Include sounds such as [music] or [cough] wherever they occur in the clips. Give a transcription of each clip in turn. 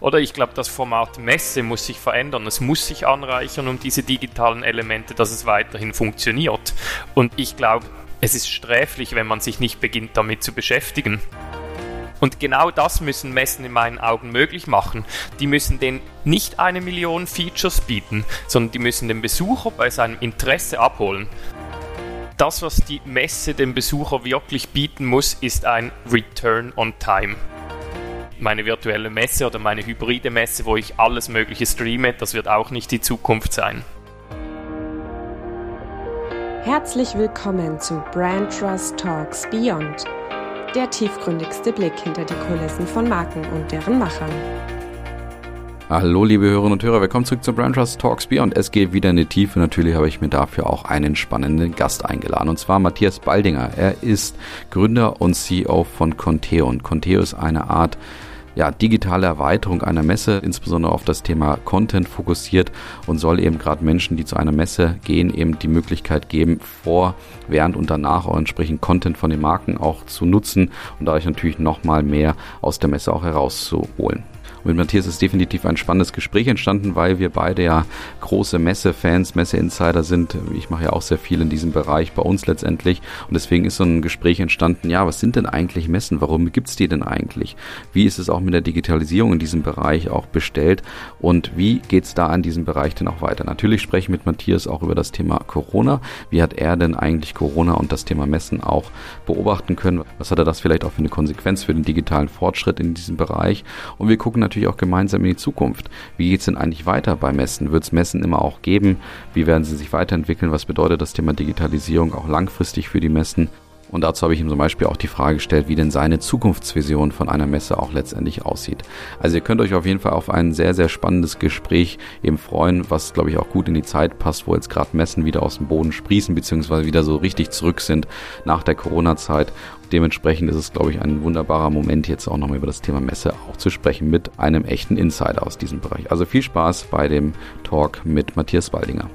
Oder ich glaube, das Format Messe muss sich verändern. Es muss sich anreichern um diese digitalen Elemente, dass es weiterhin funktioniert. Und ich glaube, es ist sträflich, wenn man sich nicht beginnt damit zu beschäftigen. Und genau das müssen Messen in meinen Augen möglich machen. Die müssen den nicht eine Million Features bieten, sondern die müssen den Besucher bei seinem Interesse abholen. Das, was die Messe dem Besucher wirklich bieten muss, ist ein Return on Time meine virtuelle Messe oder meine hybride Messe, wo ich alles Mögliche streame, das wird auch nicht die Zukunft sein. Herzlich willkommen zu Brand Trust Talks Beyond, der tiefgründigste Blick hinter die Kulissen von Marken und deren Machern. Hallo liebe Hörerinnen und Hörer, willkommen zurück zu Brand Trust Talks Beyond. Es geht wieder in die Tiefe. Natürlich habe ich mir dafür auch einen spannenden Gast eingeladen und zwar Matthias Baldinger. Er ist Gründer und CEO von Conteo und Conteo ist eine Art ja, digitale Erweiterung einer Messe, insbesondere auf das Thema Content fokussiert und soll eben gerade Menschen, die zu einer Messe gehen, eben die Möglichkeit geben, vor, während und danach auch entsprechend Content von den Marken auch zu nutzen und dadurch natürlich nochmal mehr aus der Messe auch herauszuholen. Mit Matthias ist definitiv ein spannendes Gespräch entstanden, weil wir beide ja große Messe-Fans, Messe-Insider sind. Ich mache ja auch sehr viel in diesem Bereich bei uns letztendlich. Und deswegen ist so ein Gespräch entstanden, ja, was sind denn eigentlich Messen? Warum gibt's die denn eigentlich? Wie ist es auch mit der Digitalisierung in diesem Bereich auch bestellt? Und wie geht's da an diesem Bereich denn auch weiter? Natürlich spreche ich mit Matthias auch über das Thema Corona. Wie hat er denn eigentlich Corona und das Thema Messen auch beobachten können? Was hat er das vielleicht auch für eine Konsequenz für den digitalen Fortschritt in diesem Bereich? Und wir gucken natürlich natürlich auch gemeinsam in die Zukunft. Wie geht es denn eigentlich weiter bei Messen? Wird es Messen immer auch geben? Wie werden sie sich weiterentwickeln? Was bedeutet das Thema Digitalisierung auch langfristig für die Messen? Und dazu habe ich ihm zum Beispiel auch die Frage gestellt, wie denn seine Zukunftsvision von einer Messe auch letztendlich aussieht. Also ihr könnt euch auf jeden Fall auf ein sehr, sehr spannendes Gespräch eben freuen, was glaube ich auch gut in die Zeit passt, wo jetzt gerade Messen wieder aus dem Boden sprießen, beziehungsweise wieder so richtig zurück sind nach der Corona-Zeit. Dementsprechend ist es, glaube ich, ein wunderbarer Moment, jetzt auch nochmal über das Thema Messe auch zu sprechen mit einem echten Insider aus diesem Bereich. Also viel Spaß bei dem Talk mit Matthias Waldinger.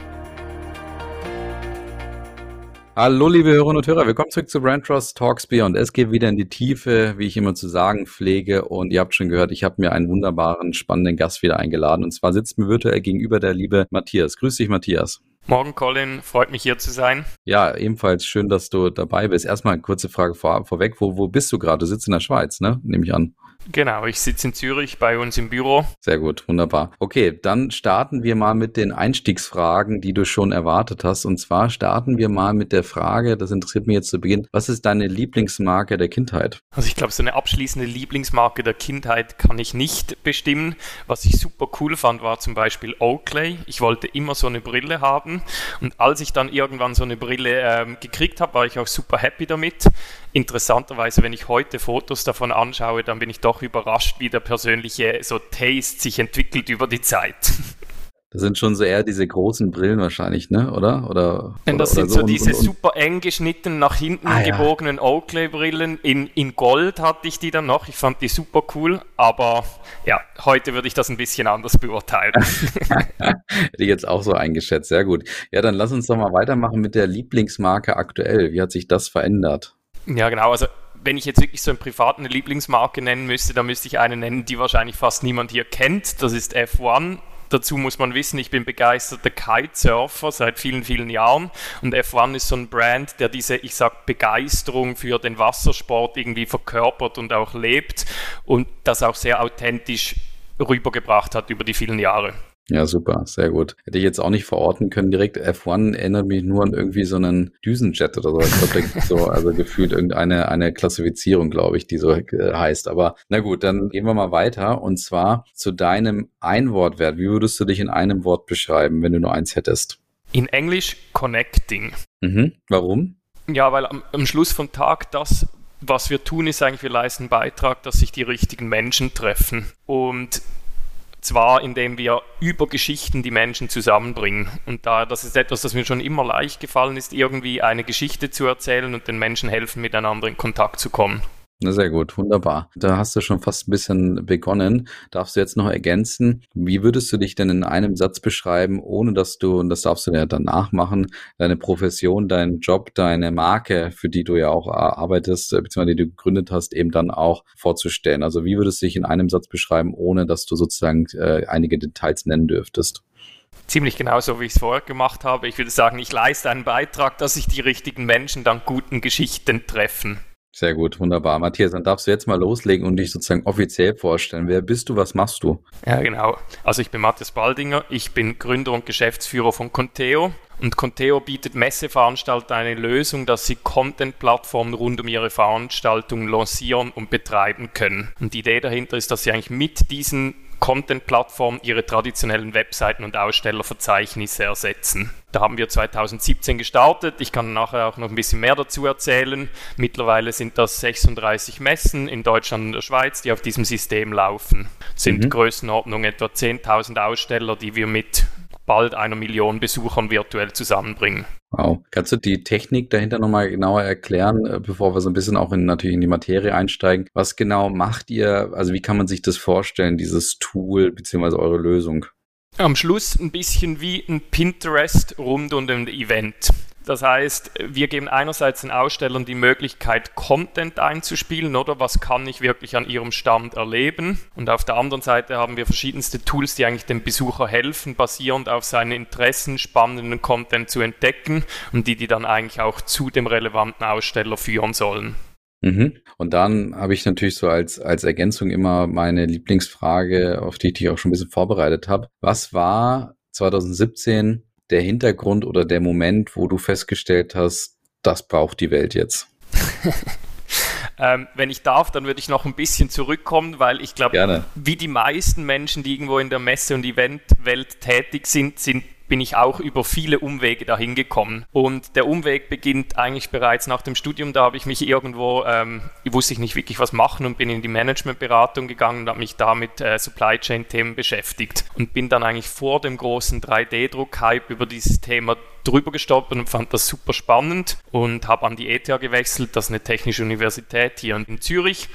Hallo, liebe Hörerinnen und Hörer, willkommen zurück zu Brand Trust Talks Beyond. Es geht wieder in die Tiefe, wie ich immer zu sagen pflege. Und ihr habt schon gehört, ich habe mir einen wunderbaren, spannenden Gast wieder eingeladen. Und zwar sitzt mir virtuell gegenüber der liebe Matthias. Grüß dich, Matthias. Morgen, Colin. Freut mich hier zu sein. Ja, ebenfalls schön, dass du dabei bist. Erstmal eine kurze Frage vor, vorweg. Wo, wo bist du gerade? Du sitzt in der Schweiz, ne? Nehme ich an. Genau, ich sitze in Zürich bei uns im Büro. Sehr gut, wunderbar. Okay, dann starten wir mal mit den Einstiegsfragen, die du schon erwartet hast. Und zwar starten wir mal mit der Frage, das interessiert mich jetzt zu Beginn, was ist deine Lieblingsmarke der Kindheit? Also ich glaube, so eine abschließende Lieblingsmarke der Kindheit kann ich nicht bestimmen. Was ich super cool fand, war zum Beispiel Oakley. Ich wollte immer so eine Brille haben. Und als ich dann irgendwann so eine Brille ähm, gekriegt habe, war ich auch super happy damit. Interessanterweise, wenn ich heute Fotos davon anschaue, dann bin ich doch überrascht, wie der persönliche so Taste sich entwickelt über die Zeit. [laughs] Das sind schon so eher diese großen Brillen wahrscheinlich, ne? Oder? Oder? Denn das oder, sind so, so diese und, und, super eng geschnitten, nach hinten ah, gebogenen ja. Oakley-Brillen. In, in Gold hatte ich die dann noch. Ich fand die super cool. Aber ja, heute würde ich das ein bisschen anders beurteilen. [laughs] Hätte ich jetzt auch so eingeschätzt. Sehr gut. Ja, dann lass uns doch mal weitermachen mit der Lieblingsmarke aktuell. Wie hat sich das verändert? Ja, genau. Also wenn ich jetzt wirklich so einen privaten Lieblingsmarke nennen müsste, dann müsste ich eine nennen, die wahrscheinlich fast niemand hier kennt. Das ist F1. Dazu muss man wissen, ich bin begeisterter Kitesurfer seit vielen, vielen Jahren und F1 ist so ein Brand, der diese, ich sag, Begeisterung für den Wassersport irgendwie verkörpert und auch lebt und das auch sehr authentisch rübergebracht hat über die vielen Jahre. Ja, super, sehr gut. Hätte ich jetzt auch nicht verorten können. Direkt F1 erinnert mich nur an irgendwie so einen Düsenjet oder so. Ich glaube, da gibt so, also gefühlt irgendeine eine Klassifizierung, glaube ich, die so äh, heißt. Aber na gut, dann gehen wir mal weiter. Und zwar zu deinem Einwortwert. Wie würdest du dich in einem Wort beschreiben, wenn du nur eins hättest? In Englisch connecting. Mhm. Warum? Ja, weil am, am Schluss vom Tag das, was wir tun, ist eigentlich, wir leisten einen Beitrag, dass sich die richtigen Menschen treffen. Und zwar indem wir über Geschichten die Menschen zusammenbringen. Und da das ist etwas, das mir schon immer leicht gefallen ist, irgendwie eine Geschichte zu erzählen und den Menschen helfen, miteinander in Kontakt zu kommen. Na sehr gut, wunderbar. Da hast du schon fast ein bisschen begonnen. Darfst du jetzt noch ergänzen, wie würdest du dich denn in einem Satz beschreiben, ohne dass du, und das darfst du ja danach machen, deine Profession, deinen Job, deine Marke, für die du ja auch arbeitest, äh, beziehungsweise die du gegründet hast, eben dann auch vorzustellen? Also wie würdest du dich in einem Satz beschreiben, ohne dass du sozusagen äh, einige Details nennen dürftest? ziemlich genauso, wie ich es vorher gemacht habe. Ich würde sagen, ich leiste einen Beitrag, dass sich die richtigen Menschen dann guten Geschichten treffen. Sehr gut, wunderbar. Matthias, dann darfst du jetzt mal loslegen und dich sozusagen offiziell vorstellen. Wer bist du, was machst du? Ja, genau. Also ich bin Matthias Baldinger, ich bin Gründer und Geschäftsführer von Conteo. Und Conteo bietet Messeveranstalter eine Lösung, dass sie Content-Plattformen rund um ihre Veranstaltungen lancieren und betreiben können. Und die Idee dahinter ist, dass sie eigentlich mit diesen Content-Plattformen ihre traditionellen Webseiten und Ausstellerverzeichnisse ersetzen. Da haben wir 2017 gestartet. Ich kann nachher auch noch ein bisschen mehr dazu erzählen. Mittlerweile sind das 36 Messen in Deutschland und der Schweiz, die auf diesem System laufen. Sind mhm. Größenordnung etwa 10.000 Aussteller, die wir mit bald einer Million Besuchern virtuell zusammenbringen. Wow. Kannst du die Technik dahinter nochmal genauer erklären, äh, bevor wir so ein bisschen auch in, natürlich in die Materie einsteigen? Was genau macht ihr? Also wie kann man sich das vorstellen, dieses Tool beziehungsweise eure Lösung? Am Schluss ein bisschen wie ein Pinterest rund um ein Event. Das heißt, wir geben einerseits den Ausstellern die Möglichkeit, Content einzuspielen oder was kann ich wirklich an ihrem Stand erleben. Und auf der anderen Seite haben wir verschiedenste Tools, die eigentlich dem Besucher helfen, basierend auf seinen Interessen spannenden Content zu entdecken und die die dann eigentlich auch zu dem relevanten Aussteller führen sollen. Mhm. Und dann habe ich natürlich so als, als Ergänzung immer meine Lieblingsfrage, auf die ich dich auch schon ein bisschen vorbereitet habe. Was war 2017 der Hintergrund oder der Moment, wo du festgestellt hast, das braucht die Welt jetzt? [laughs] ähm, wenn ich darf, dann würde ich noch ein bisschen zurückkommen, weil ich glaube, wie die meisten Menschen, die irgendwo in der Messe- und Eventwelt tätig sind, sind bin ich auch über viele Umwege dahin gekommen. Und der Umweg beginnt eigentlich bereits nach dem Studium. Da habe ich mich irgendwo, ähm, wusste ich nicht wirklich was machen und bin in die Managementberatung gegangen und habe mich da mit äh, Supply Chain Themen beschäftigt und bin dann eigentlich vor dem großen 3D-Druck-Hype über dieses Thema drüber gestolpert und fand das super spannend und habe an die ETH gewechselt, das ist eine technische Universität hier in Zürich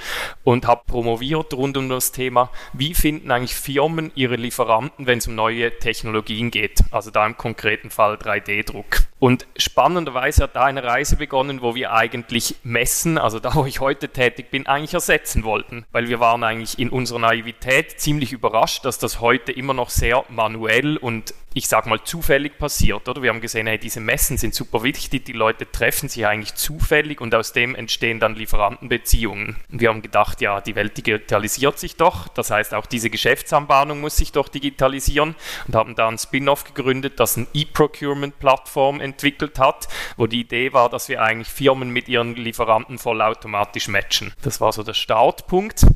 und habe promoviert rund um das Thema, wie finden eigentlich Firmen ihre Lieferanten, wenn es um neue Technologien geht, also da im konkreten Fall 3D-Druck. Und spannenderweise hat da eine Reise begonnen, wo wir eigentlich Messen, also da wo ich heute tätig bin, eigentlich ersetzen wollten, weil wir waren eigentlich in unserer Naivität ziemlich überrascht, dass das heute immer noch sehr manuell und ich sag mal, zufällig passiert, oder? Wir haben gesehen, hey, diese Messen sind super wichtig, die Leute treffen sich eigentlich zufällig und aus dem entstehen dann Lieferantenbeziehungen. Wir haben gedacht, ja, die Welt digitalisiert sich doch, das heißt, auch diese Geschäftsanbahnung muss sich doch digitalisieren und haben da ein Spin-off gegründet, das eine E-Procurement-Plattform entwickelt hat, wo die Idee war, dass wir eigentlich Firmen mit ihren Lieferanten vollautomatisch matchen. Das war so der Startpunkt.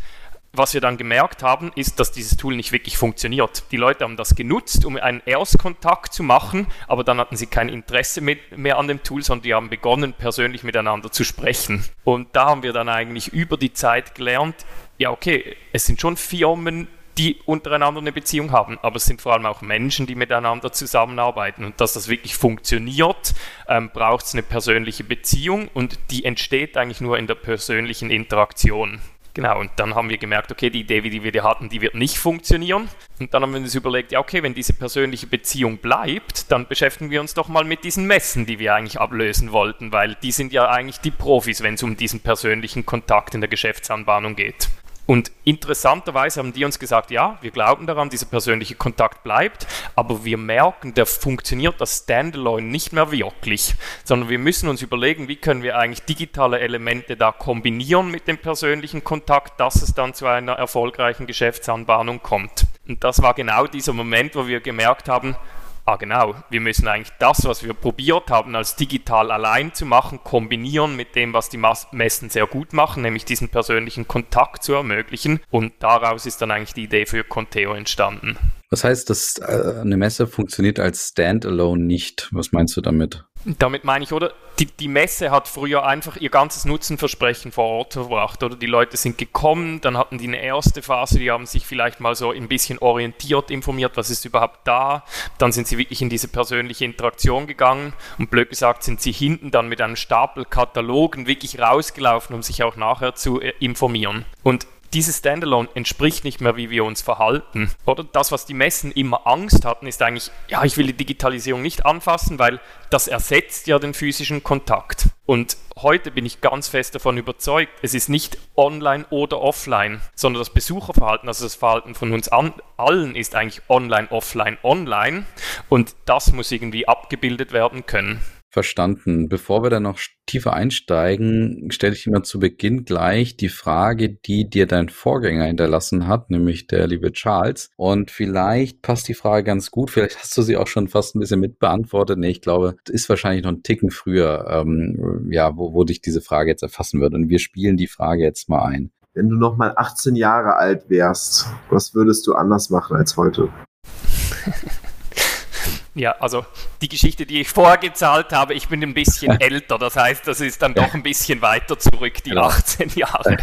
Was wir dann gemerkt haben, ist, dass dieses Tool nicht wirklich funktioniert. Die Leute haben das genutzt, um einen Erstkontakt zu machen, aber dann hatten sie kein Interesse mehr an dem Tool, sondern die haben begonnen, persönlich miteinander zu sprechen. Und da haben wir dann eigentlich über die Zeit gelernt, ja, okay, es sind schon Firmen, die untereinander eine Beziehung haben, aber es sind vor allem auch Menschen, die miteinander zusammenarbeiten. Und dass das wirklich funktioniert, ähm, braucht es eine persönliche Beziehung und die entsteht eigentlich nur in der persönlichen Interaktion. Genau, und dann haben wir gemerkt, okay, die Idee, die wir da hatten, die wird nicht funktionieren. Und dann haben wir uns überlegt, ja, okay, wenn diese persönliche Beziehung bleibt, dann beschäftigen wir uns doch mal mit diesen Messen, die wir eigentlich ablösen wollten, weil die sind ja eigentlich die Profis, wenn es um diesen persönlichen Kontakt in der Geschäftsanbahnung geht. Und interessanterweise haben die uns gesagt, ja, wir glauben daran, dieser persönliche Kontakt bleibt, aber wir merken, der funktioniert das Standalone nicht mehr wirklich, sondern wir müssen uns überlegen, wie können wir eigentlich digitale Elemente da kombinieren mit dem persönlichen Kontakt, dass es dann zu einer erfolgreichen Geschäftsanbahnung kommt. Und das war genau dieser Moment, wo wir gemerkt haben, Ah, genau. Wir müssen eigentlich das, was wir probiert haben, als digital allein zu machen, kombinieren mit dem, was die Messen sehr gut machen, nämlich diesen persönlichen Kontakt zu ermöglichen. Und daraus ist dann eigentlich die Idee für Conteo entstanden. Was heißt, dass äh, eine Messe funktioniert als Standalone nicht? Was meinst du damit? Damit meine ich, oder? Die, die Messe hat früher einfach ihr ganzes Nutzenversprechen vor Ort verbracht, oder? Die Leute sind gekommen, dann hatten die eine erste Phase, die haben sich vielleicht mal so ein bisschen orientiert, informiert, was ist überhaupt da. Dann sind sie wirklich in diese persönliche Interaktion gegangen und blöd gesagt sind sie hinten dann mit einem Stapel Katalogen wirklich rausgelaufen, um sich auch nachher zu äh, informieren. Und dieses Standalone entspricht nicht mehr, wie wir uns verhalten. Oder das, was die Messen immer Angst hatten, ist eigentlich, ja, ich will die Digitalisierung nicht anfassen, weil das ersetzt ja den physischen Kontakt. Und heute bin ich ganz fest davon überzeugt, es ist nicht online oder offline, sondern das Besucherverhalten, also das Verhalten von uns allen ist eigentlich online, offline, online. Und das muss irgendwie abgebildet werden können. Verstanden. Bevor wir da noch tiefer einsteigen, stelle ich immer zu Beginn gleich die Frage, die dir dein Vorgänger hinterlassen hat, nämlich der liebe Charles. Und vielleicht passt die Frage ganz gut. Vielleicht hast du sie auch schon fast ein bisschen mitbeantwortet. Nee, ich glaube, es ist wahrscheinlich noch ein Ticken früher, ähm, ja, wo, wo dich diese Frage jetzt erfassen wird. Und wir spielen die Frage jetzt mal ein. Wenn du noch mal 18 Jahre alt wärst, was würdest du anders machen als heute? [laughs] Ja, also die Geschichte, die ich vorgezahlt habe, ich bin ein bisschen [laughs] älter, das heißt, das ist dann doch ein bisschen weiter zurück, die 18 Jahre.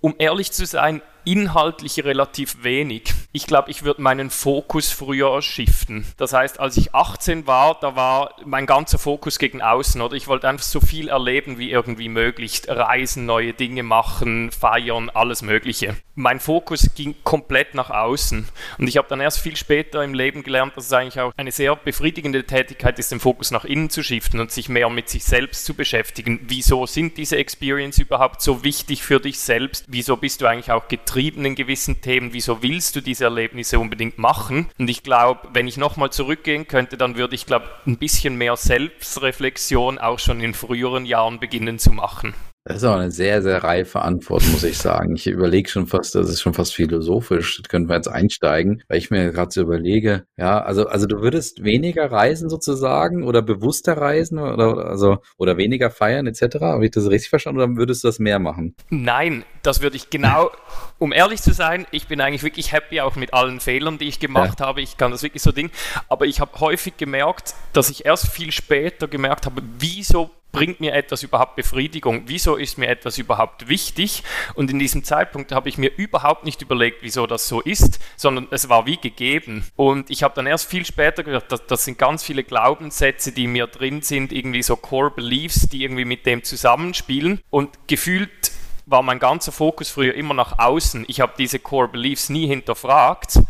Um ehrlich zu sein, inhaltlich relativ wenig. Ich glaube, ich würde meinen Fokus früher shiften. Das heißt, als ich 18 war, da war mein ganzer Fokus gegen außen, oder? Ich wollte einfach so viel erleben wie irgendwie möglich. Reisen, neue Dinge machen, feiern, alles Mögliche. Mein Fokus ging komplett nach außen. Und ich habe dann erst viel später im Leben gelernt, dass es eigentlich auch eine sehr befriedigende Tätigkeit ist, den Fokus nach innen zu shiften und sich mehr mit sich selbst zu beschäftigen. Wieso sind diese Experience überhaupt so wichtig für dich selbst? Wieso bist du eigentlich auch getrieben? Getrieben in gewissen Themen, wieso willst du diese Erlebnisse unbedingt machen? Und ich glaube, wenn ich nochmal zurückgehen könnte, dann würde ich, glaube ein bisschen mehr Selbstreflexion auch schon in früheren Jahren beginnen zu machen. Das ist auch eine sehr, sehr reife Antwort, muss ich sagen. Ich überlege schon fast, das ist schon fast philosophisch. Das können wir jetzt einsteigen, weil ich mir gerade so überlege, ja, also, also du würdest weniger reisen sozusagen oder bewusster reisen oder, also, oder weniger feiern etc. Habe ich das richtig verstanden oder würdest du das mehr machen? Nein, das würde ich genau, um ehrlich zu sein, ich bin eigentlich wirklich happy auch mit allen Fehlern, die ich gemacht ja. habe. Ich kann das wirklich so Ding. Aber ich habe häufig gemerkt, dass ich erst viel später gemerkt habe, wieso bringt mir etwas überhaupt Befriedigung? Wieso ist mir etwas überhaupt wichtig? Und in diesem Zeitpunkt habe ich mir überhaupt nicht überlegt, wieso das so ist, sondern es war wie gegeben. Und ich habe dann erst viel später gehört, dass das sind ganz viele Glaubenssätze, die mir drin sind, irgendwie so Core Beliefs, die irgendwie mit dem zusammenspielen. Und gefühlt war mein ganzer Fokus früher immer nach außen. Ich habe diese Core Beliefs nie hinterfragt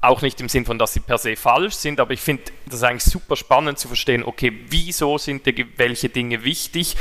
auch nicht im Sinn von, dass sie per se falsch sind, aber ich finde das eigentlich super spannend zu verstehen, okay, wieso sind dir welche Dinge wichtig?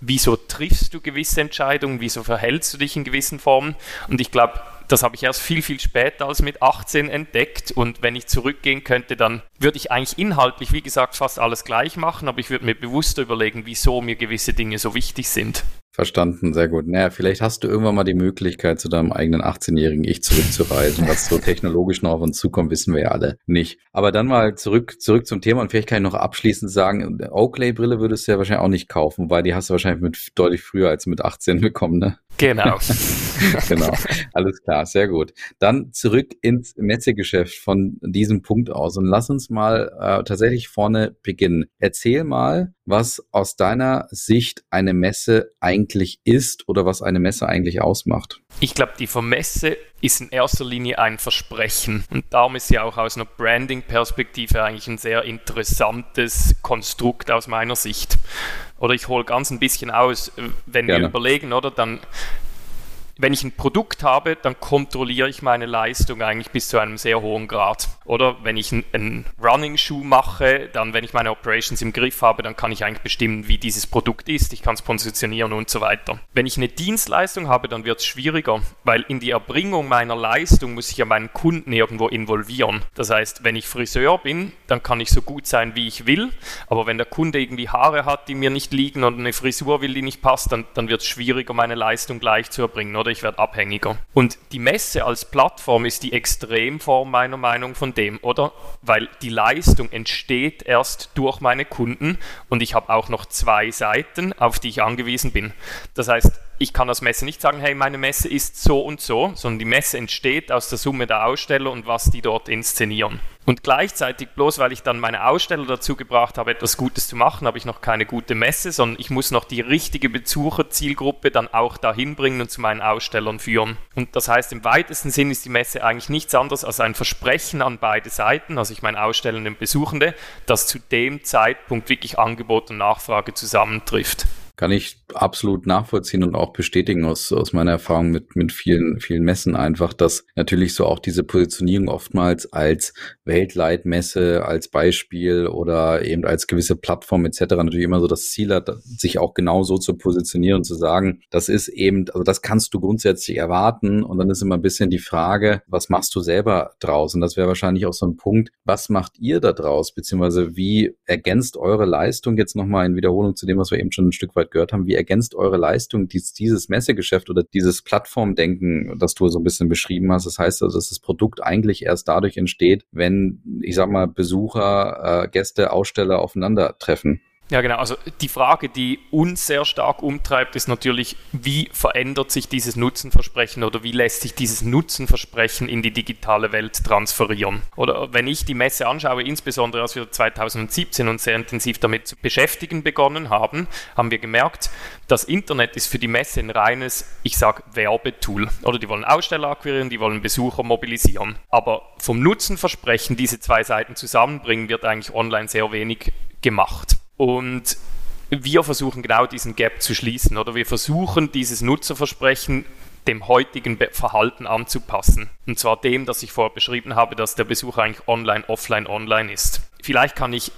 Wieso triffst du gewisse Entscheidungen? Wieso verhältst du dich in gewissen Formen? Und ich glaube, das habe ich erst viel, viel später als mit 18 entdeckt. Und wenn ich zurückgehen könnte, dann würde ich eigentlich inhaltlich, wie gesagt, fast alles gleich machen, aber ich würde mir bewusster überlegen, wieso mir gewisse Dinge so wichtig sind. Verstanden, sehr gut. Naja, vielleicht hast du irgendwann mal die Möglichkeit, zu deinem eigenen 18-jährigen Ich zurückzureisen. Was so [laughs] technologisch noch auf uns zukommt, wissen wir ja alle nicht. Aber dann mal zurück, zurück zum Thema und vielleicht kann ich noch abschließend sagen, Oakley-Brille würdest du ja wahrscheinlich auch nicht kaufen, weil die hast du wahrscheinlich mit deutlich früher als mit 18 bekommen, ne? Genau. [laughs] genau. Alles klar, sehr gut. Dann zurück ins Messegeschäft von diesem Punkt aus und lass uns mal äh, tatsächlich vorne beginnen. Erzähl mal, was aus deiner Sicht eine Messe eigentlich ist oder was eine Messe eigentlich ausmacht. Ich glaube, die Vermesse ist in erster Linie ein Versprechen. Und darum ist sie auch aus einer Branding-Perspektive eigentlich ein sehr interessantes Konstrukt aus meiner Sicht. Oder ich hole ganz ein bisschen aus, wenn Gerne. wir überlegen, oder dann wenn ich ein Produkt habe, dann kontrolliere ich meine Leistung eigentlich bis zu einem sehr hohen Grad. Oder wenn ich einen Running-Schuh mache, dann, wenn ich meine Operations im Griff habe, dann kann ich eigentlich bestimmen, wie dieses Produkt ist, ich kann es positionieren und so weiter. Wenn ich eine Dienstleistung habe, dann wird es schwieriger, weil in die Erbringung meiner Leistung muss ich ja meinen Kunden irgendwo involvieren. Das heißt, wenn ich Friseur bin, dann kann ich so gut sein, wie ich will, aber wenn der Kunde irgendwie Haare hat, die mir nicht liegen und eine Frisur will, die nicht passt, dann, dann wird es schwieriger, meine Leistung gleich zu erbringen. Oder oder ich werde abhängiger. Und die Messe als Plattform ist die Extremform meiner Meinung von dem, oder? Weil die Leistung entsteht erst durch meine Kunden und ich habe auch noch zwei Seiten, auf die ich angewiesen bin. Das heißt, ich kann als Messe nicht sagen, hey, meine Messe ist so und so, sondern die Messe entsteht aus der Summe der Aussteller und was die dort inszenieren. Und gleichzeitig, bloß weil ich dann meine Aussteller dazu gebracht habe, etwas Gutes zu machen, habe ich noch keine gute Messe, sondern ich muss noch die richtige Besucherzielgruppe dann auch dahin bringen und zu meinen Ausstellern führen. Und das heißt, im weitesten Sinn ist die Messe eigentlich nichts anderes als ein Versprechen an beide Seiten, also ich meine Ausstellende und Besuchende, dass zu dem Zeitpunkt wirklich Angebot und Nachfrage zusammentrifft. Kann ich absolut nachvollziehen und auch bestätigen aus, aus meiner Erfahrung mit, mit vielen, vielen Messen einfach, dass natürlich so auch diese Positionierung oftmals als Weltleitmesse, als Beispiel oder eben als gewisse Plattform etc. natürlich immer so das Ziel hat, sich auch genau so zu positionieren und zu sagen, das ist eben, also das kannst du grundsätzlich erwarten und dann ist immer ein bisschen die Frage, was machst du selber draus? Und das wäre wahrscheinlich auch so ein Punkt, was macht ihr da draus, beziehungsweise wie ergänzt eure Leistung jetzt nochmal in Wiederholung zu dem, was wir eben schon ein Stück weit gehört haben, wie ergänzt eure Leistung dies, dieses Messegeschäft oder dieses Plattformdenken, das du so ein bisschen beschrieben hast? Das heißt also, dass das Produkt eigentlich erst dadurch entsteht, wenn, ich sag mal, Besucher, äh, Gäste, Aussteller aufeinandertreffen. Ja, genau. Also die Frage, die uns sehr stark umtreibt, ist natürlich, wie verändert sich dieses Nutzenversprechen oder wie lässt sich dieses Nutzenversprechen in die digitale Welt transferieren? Oder wenn ich die Messe anschaue, insbesondere als wir 2017 uns sehr intensiv damit zu beschäftigen begonnen haben, haben wir gemerkt, das Internet ist für die Messe ein reines, ich sage, Werbetool. Oder die wollen Aussteller akquirieren, die wollen Besucher mobilisieren. Aber vom Nutzenversprechen, diese zwei Seiten zusammenbringen, wird eigentlich online sehr wenig gemacht. Und wir versuchen genau diesen Gap zu schließen oder wir versuchen dieses Nutzerversprechen dem heutigen Verhalten anzupassen. Und zwar dem, das ich vorher beschrieben habe, dass der Besuch eigentlich online, offline, online ist. Vielleicht kann ich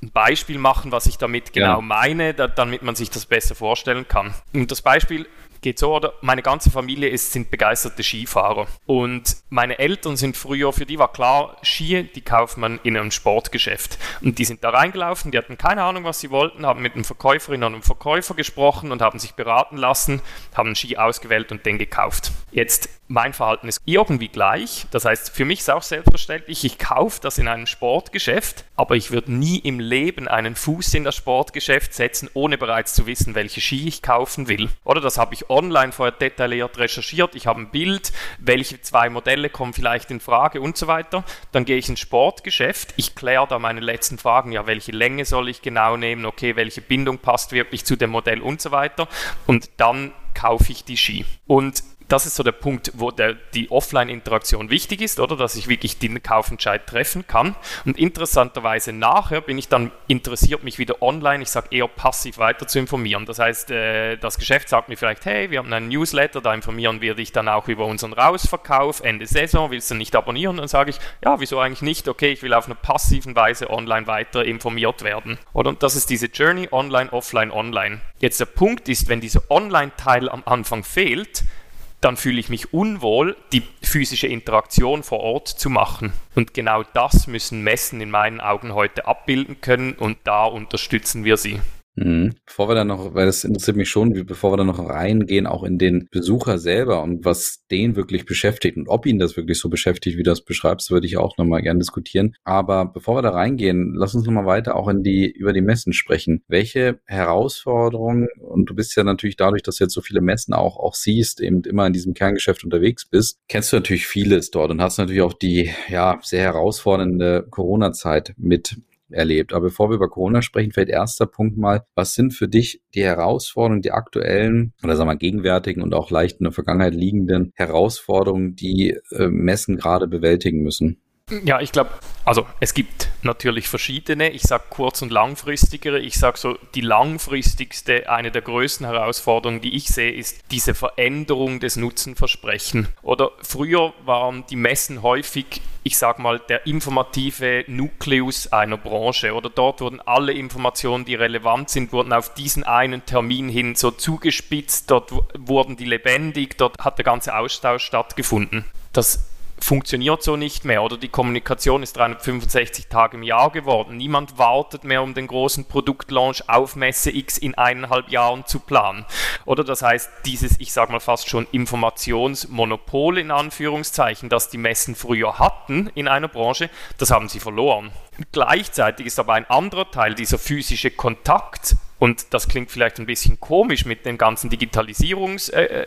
ein Beispiel machen, was ich damit genau ja. meine, da, damit man sich das besser vorstellen kann. Und das Beispiel geht so, oder? Meine ganze Familie ist, sind begeisterte Skifahrer. Und meine Eltern sind früher, für die war klar, Ski, die kauft man in einem Sportgeschäft. Und die sind da reingelaufen, die hatten keine Ahnung, was sie wollten, haben mit einem Verkäuferin und einem Verkäufer gesprochen und haben sich beraten lassen, haben einen Ski ausgewählt und den gekauft. Jetzt mein Verhalten ist irgendwie gleich. Das heißt, für mich ist auch selbstverständlich, ich kaufe das in einem Sportgeschäft, aber ich würde nie im Leben einen Fuß in das Sportgeschäft setzen, ohne bereits zu wissen, welche Ski ich kaufen will. Oder das habe ich online vorher detailliert recherchiert. Ich habe ein Bild, welche zwei Modelle kommen vielleicht in Frage und so weiter. Dann gehe ich ins Sportgeschäft. Ich kläre da meine letzten Fragen. Ja, welche Länge soll ich genau nehmen? Okay, welche Bindung passt wirklich zu dem Modell und so weiter. Und dann kaufe ich die Ski. Und das ist so der Punkt, wo der, die Offline-Interaktion wichtig ist, oder dass ich wirklich den Kaufentscheid treffen kann. Und interessanterweise nachher bin ich dann interessiert, mich wieder online, ich sage eher passiv weiter zu informieren. Das heißt, äh, das Geschäft sagt mir vielleicht, hey, wir haben einen Newsletter, da informieren wir dich dann auch über unseren Rausverkauf, Ende Saison, willst du nicht abonnieren? Dann sage ich, ja, wieso eigentlich nicht? Okay, ich will auf eine passiven Weise online weiter informiert werden. Oder? Und das ist diese Journey online, offline, online. Jetzt der Punkt ist, wenn dieser Online-Teil am Anfang fehlt, dann fühle ich mich unwohl, die physische Interaktion vor Ort zu machen. Und genau das müssen Messen in meinen Augen heute abbilden können und da unterstützen wir sie. Mhm. Bevor wir dann noch, weil das interessiert mich schon, bevor wir dann noch reingehen, auch in den Besucher selber und was den wirklich beschäftigt und ob ihn das wirklich so beschäftigt, wie du das beschreibst, würde ich auch nochmal gerne diskutieren. Aber bevor wir da reingehen, lass uns nochmal weiter auch in die, über die Messen sprechen. Welche Herausforderungen, und du bist ja natürlich dadurch, dass du jetzt so viele Messen auch, auch siehst, eben immer in diesem Kerngeschäft unterwegs bist, kennst du natürlich vieles dort und hast natürlich auch die, ja, sehr herausfordernde Corona-Zeit mit erlebt. Aber bevor wir über Corona sprechen, vielleicht erster Punkt mal, was sind für dich die Herausforderungen, die aktuellen oder sagen wir gegenwärtigen und auch leicht in der Vergangenheit liegenden Herausforderungen, die äh, Messen gerade bewältigen müssen? Ja, ich glaube, also es gibt natürlich verschiedene. Ich sage kurz- und langfristigere. Ich sage so, die langfristigste, eine der größten Herausforderungen, die ich sehe, ist diese Veränderung des Nutzenversprechen. Oder früher waren die Messen häufig, ich sage mal, der informative Nukleus einer Branche. Oder dort wurden alle Informationen, die relevant sind, wurden auf diesen einen Termin hin so zugespitzt. Dort wurden die lebendig. Dort hat der ganze Austausch stattgefunden. Das funktioniert so nicht mehr oder die Kommunikation ist 365 Tage im Jahr geworden. Niemand wartet mehr, um den großen Produktlaunch auf Messe X in eineinhalb Jahren zu planen. Oder das heißt, dieses, ich sage mal fast schon Informationsmonopol in Anführungszeichen, das die Messen früher hatten in einer Branche, das haben sie verloren. Gleichzeitig ist aber ein anderer Teil, dieser physische Kontakt Und das klingt vielleicht ein bisschen komisch mit den ganzen Digitalisierungsbewegungen,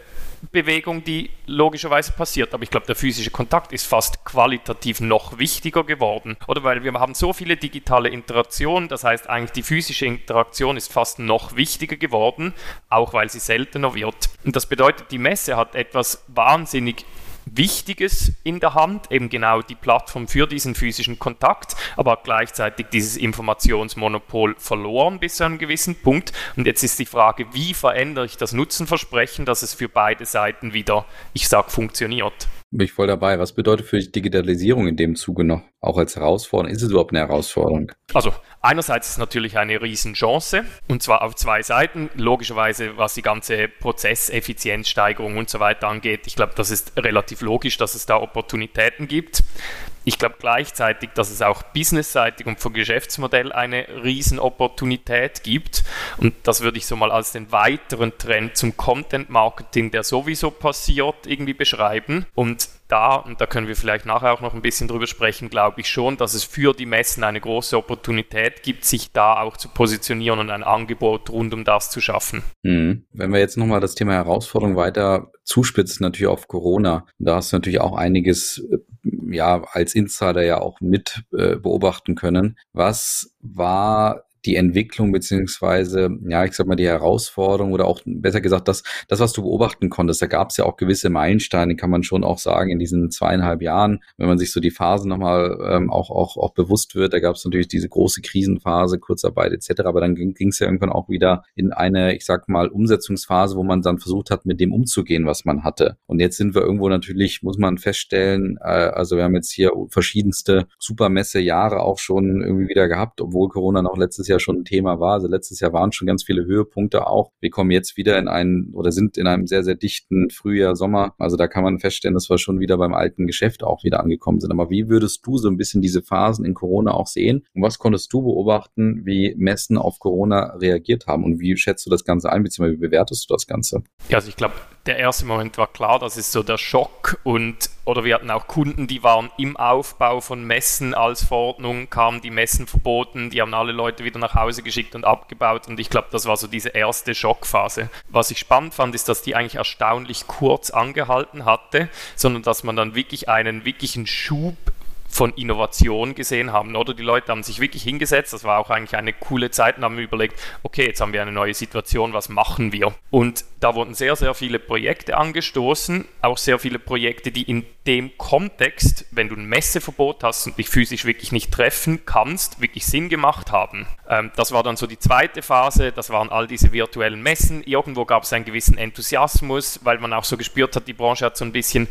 äh, die logischerweise passiert, aber ich glaube, der physische Kontakt ist fast qualitativ noch wichtiger geworden. Oder weil wir haben so viele digitale Interaktionen, das heißt eigentlich die physische Interaktion ist fast noch wichtiger geworden, auch weil sie seltener wird. Und das bedeutet, die Messe hat etwas wahnsinnig Wichtiges in der Hand, eben genau die Plattform für diesen physischen Kontakt, aber gleichzeitig dieses Informationsmonopol verloren bis zu einem gewissen Punkt. Und jetzt ist die Frage, wie verändere ich das Nutzenversprechen, dass es für beide Seiten wieder, ich sage, funktioniert. Bin ich voll dabei. Was bedeutet für dich Digitalisierung in dem Zuge noch? Auch als Herausforderung? Ist es überhaupt eine Herausforderung? Also, einerseits ist es natürlich eine Riesenchance und zwar auf zwei Seiten. Logischerweise, was die ganze Prozesseffizienzsteigerung und so weiter angeht. Ich glaube, das ist relativ logisch, dass es da Opportunitäten gibt. Ich glaube gleichzeitig, dass es auch businessseitig und vom Geschäftsmodell eine Riesenopportunität gibt. Und das würde ich so mal als den weiteren Trend zum Content Marketing, der sowieso passiert, irgendwie beschreiben. Und da, und da können wir vielleicht nachher auch noch ein bisschen drüber sprechen, glaube ich schon, dass es für die Messen eine große Opportunität gibt, sich da auch zu positionieren und ein Angebot rund um das zu schaffen. Mhm. Wenn wir jetzt nochmal das Thema Herausforderung weiter zuspitzen, natürlich auf Corona, da hast du natürlich auch einiges äh, ja als Insider ja auch mit äh, beobachten können. Was war die Entwicklung beziehungsweise, ja, ich sag mal, die Herausforderung oder auch besser gesagt, das, das, was du beobachten konntest, da gab es ja auch gewisse Meilensteine, kann man schon auch sagen, in diesen zweieinhalb Jahren, wenn man sich so die Phasen nochmal ähm, auch, auch, auch bewusst wird, da gab es natürlich diese große Krisenphase, Kurzarbeit etc., aber dann ging es ja irgendwann auch wieder in eine, ich sag mal, Umsetzungsphase, wo man dann versucht hat, mit dem umzugehen, was man hatte. Und jetzt sind wir irgendwo natürlich, muss man feststellen, äh, also wir haben jetzt hier verschiedenste Supermesse-Jahre auch schon irgendwie wieder gehabt, obwohl Corona noch letztes Jahr ja schon ein Thema war. Also letztes Jahr waren schon ganz viele Höhepunkte auch. Wir kommen jetzt wieder in einen oder sind in einem sehr, sehr dichten Frühjahr, Sommer. Also da kann man feststellen, dass wir schon wieder beim alten Geschäft auch wieder angekommen sind. Aber wie würdest du so ein bisschen diese Phasen in Corona auch sehen? Und was konntest du beobachten, wie Messen auf Corona reagiert haben? Und wie schätzt du das Ganze ein, beziehungsweise wie bewertest du das Ganze? Ja, also ich glaube, der erste Moment war klar, das ist so der Schock und oder wir hatten auch Kunden, die waren im Aufbau von Messen als Verordnung, kamen die Messen verboten, die haben alle Leute wieder nach Hause geschickt und abgebaut und ich glaube, das war so diese erste Schockphase. Was ich spannend fand, ist, dass die eigentlich erstaunlich kurz angehalten hatte, sondern dass man dann wirklich einen wirklichen Schub von Innovation gesehen haben, oder? Die Leute haben sich wirklich hingesetzt, das war auch eigentlich eine coole Zeit und haben überlegt, okay, jetzt haben wir eine neue Situation, was machen wir? Und da wurden sehr, sehr viele Projekte angestoßen, auch sehr viele Projekte, die in dem Kontext, wenn du ein Messeverbot hast und dich physisch wirklich nicht treffen kannst, wirklich Sinn gemacht haben. Ähm, das war dann so die zweite Phase, das waren all diese virtuellen Messen. Irgendwo gab es einen gewissen Enthusiasmus, weil man auch so gespürt hat, die Branche hat so ein bisschen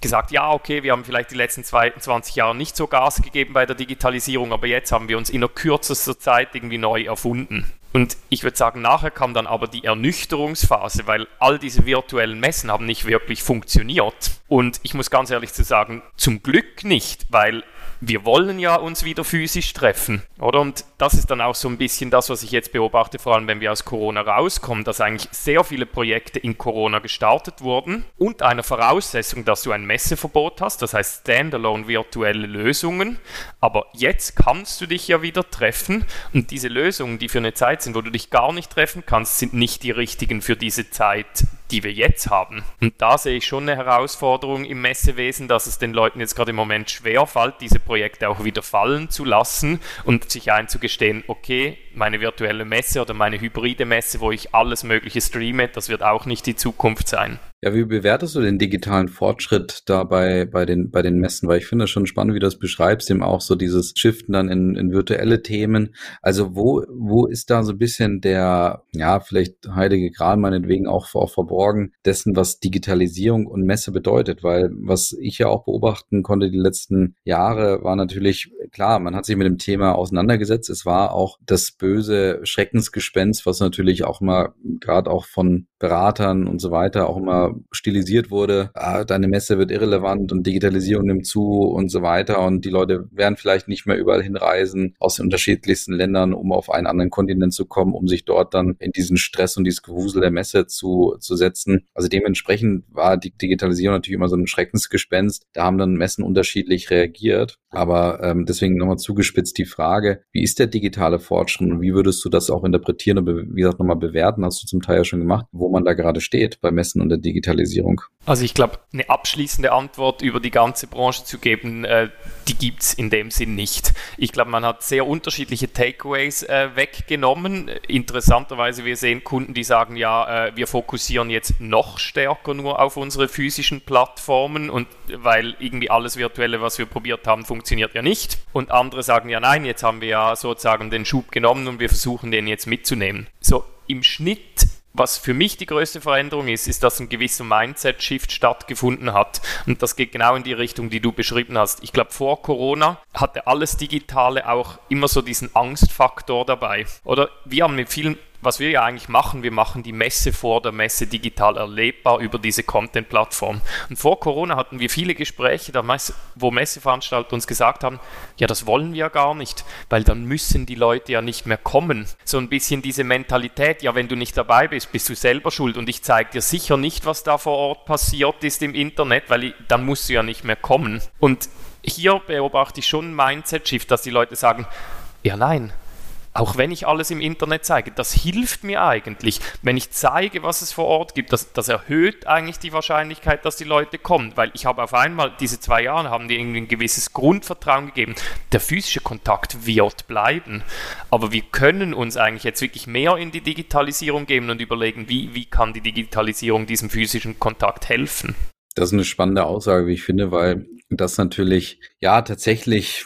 gesagt, ja, okay, wir haben vielleicht die letzten 20 Jahre nicht so Gas gegeben bei der Digitalisierung, aber jetzt haben wir uns in der kürzester Zeit irgendwie neu erfunden. Und ich würde sagen, nachher kam dann aber die Ernüchterungsphase, weil all diese virtuellen Messen haben nicht wirklich funktioniert. Und ich muss ganz ehrlich zu sagen, zum Glück nicht, weil wir wollen ja uns wieder physisch treffen, oder? Und das ist dann auch so ein bisschen das, was ich jetzt beobachte, vor allem wenn wir aus Corona rauskommen, dass eigentlich sehr viele Projekte in Corona gestartet wurden und einer Voraussetzung, dass du ein Messeverbot hast, das heißt standalone virtuelle Lösungen. Aber jetzt kannst du dich ja wieder treffen und diese Lösungen, die für eine Zeit sind, wo du dich gar nicht treffen kannst, sind nicht die richtigen für diese Zeit, die wir jetzt haben. Und da sehe ich schon eine Herausforderung im Messewesen, dass es den Leuten jetzt gerade im Moment schwer fällt, diese Projekte auch wieder fallen zu lassen und sich einzugestehen, okay, meine virtuelle Messe oder meine hybride Messe, wo ich alles Mögliche streame, das wird auch nicht die Zukunft sein. Ja, wie bewertest du den digitalen Fortschritt dabei bei den, bei den Messen? Weil ich finde das schon spannend, wie du das beschreibst, eben auch so dieses Shiften dann in, in virtuelle Themen. Also wo, wo ist da so ein bisschen der, ja, vielleicht heilige Gral meinetwegen auch, auch verborgen dessen, was Digitalisierung und Messe bedeutet? Weil was ich ja auch beobachten konnte die letzten Jahre war natürlich, klar, man hat sich mit dem Thema auseinandergesetzt. Es war auch das böse Schreckensgespenst, was natürlich auch mal gerade auch von Beratern und so weiter auch immer stilisiert wurde, ah, deine Messe wird irrelevant und Digitalisierung nimmt zu und so weiter und die Leute werden vielleicht nicht mehr überall hinreisen aus den unterschiedlichsten Ländern, um auf einen anderen Kontinent zu kommen, um sich dort dann in diesen Stress und dieses Gewusel der Messe zu, zu setzen. Also dementsprechend war die Digitalisierung natürlich immer so ein Schreckensgespenst. Da haben dann Messen unterschiedlich reagiert. Aber ähm, deswegen nochmal zugespitzt die Frage, wie ist der digitale Fortschritt und wie würdest du das auch interpretieren und wie gesagt nochmal bewerten, hast du zum Teil ja schon gemacht, wo man da gerade steht bei Messen und der Digitalisierung? Also ich glaube, eine abschließende Antwort über die ganze Branche zu geben, äh, die gibt es in dem Sinn nicht. Ich glaube, man hat sehr unterschiedliche Takeaways äh, weggenommen. Interessanterweise, wir sehen Kunden, die sagen, ja, äh, wir fokussieren jetzt noch stärker nur auf unsere physischen Plattformen und weil irgendwie alles Virtuelle, was wir probiert haben, funktioniert ja nicht. Und andere sagen, ja, nein, jetzt haben wir ja sozusagen den Schub genommen und wir versuchen den jetzt mitzunehmen. So im Schnitt was für mich die größte Veränderung ist, ist, dass ein gewisser Mindset-Shift stattgefunden hat. Und das geht genau in die Richtung, die du beschrieben hast. Ich glaube, vor Corona hatte alles Digitale auch immer so diesen Angstfaktor dabei. Oder wir haben mit vielen was wir ja eigentlich machen, wir machen die Messe vor der Messe digital erlebbar über diese Content-Plattform. Und vor Corona hatten wir viele Gespräche, wo Messeveranstalter uns gesagt haben, ja, das wollen wir gar nicht, weil dann müssen die Leute ja nicht mehr kommen. So ein bisschen diese Mentalität, ja, wenn du nicht dabei bist, bist du selber schuld und ich zeige dir sicher nicht, was da vor Ort passiert ist im Internet, weil ich, dann musst du ja nicht mehr kommen. Und hier beobachte ich schon ein Mindset-Shift, dass die Leute sagen, ja nein, auch wenn ich alles im Internet zeige, das hilft mir eigentlich. Wenn ich zeige, was es vor Ort gibt, das, das erhöht eigentlich die Wahrscheinlichkeit, dass die Leute kommen, weil ich habe auf einmal, diese zwei Jahre haben die irgendwie ein gewisses Grundvertrauen gegeben. Der physische Kontakt wird bleiben, aber wir können uns eigentlich jetzt wirklich mehr in die Digitalisierung geben und überlegen, wie, wie kann die Digitalisierung diesem physischen Kontakt helfen. Das ist eine spannende Aussage, wie ich finde, weil das natürlich ja tatsächlich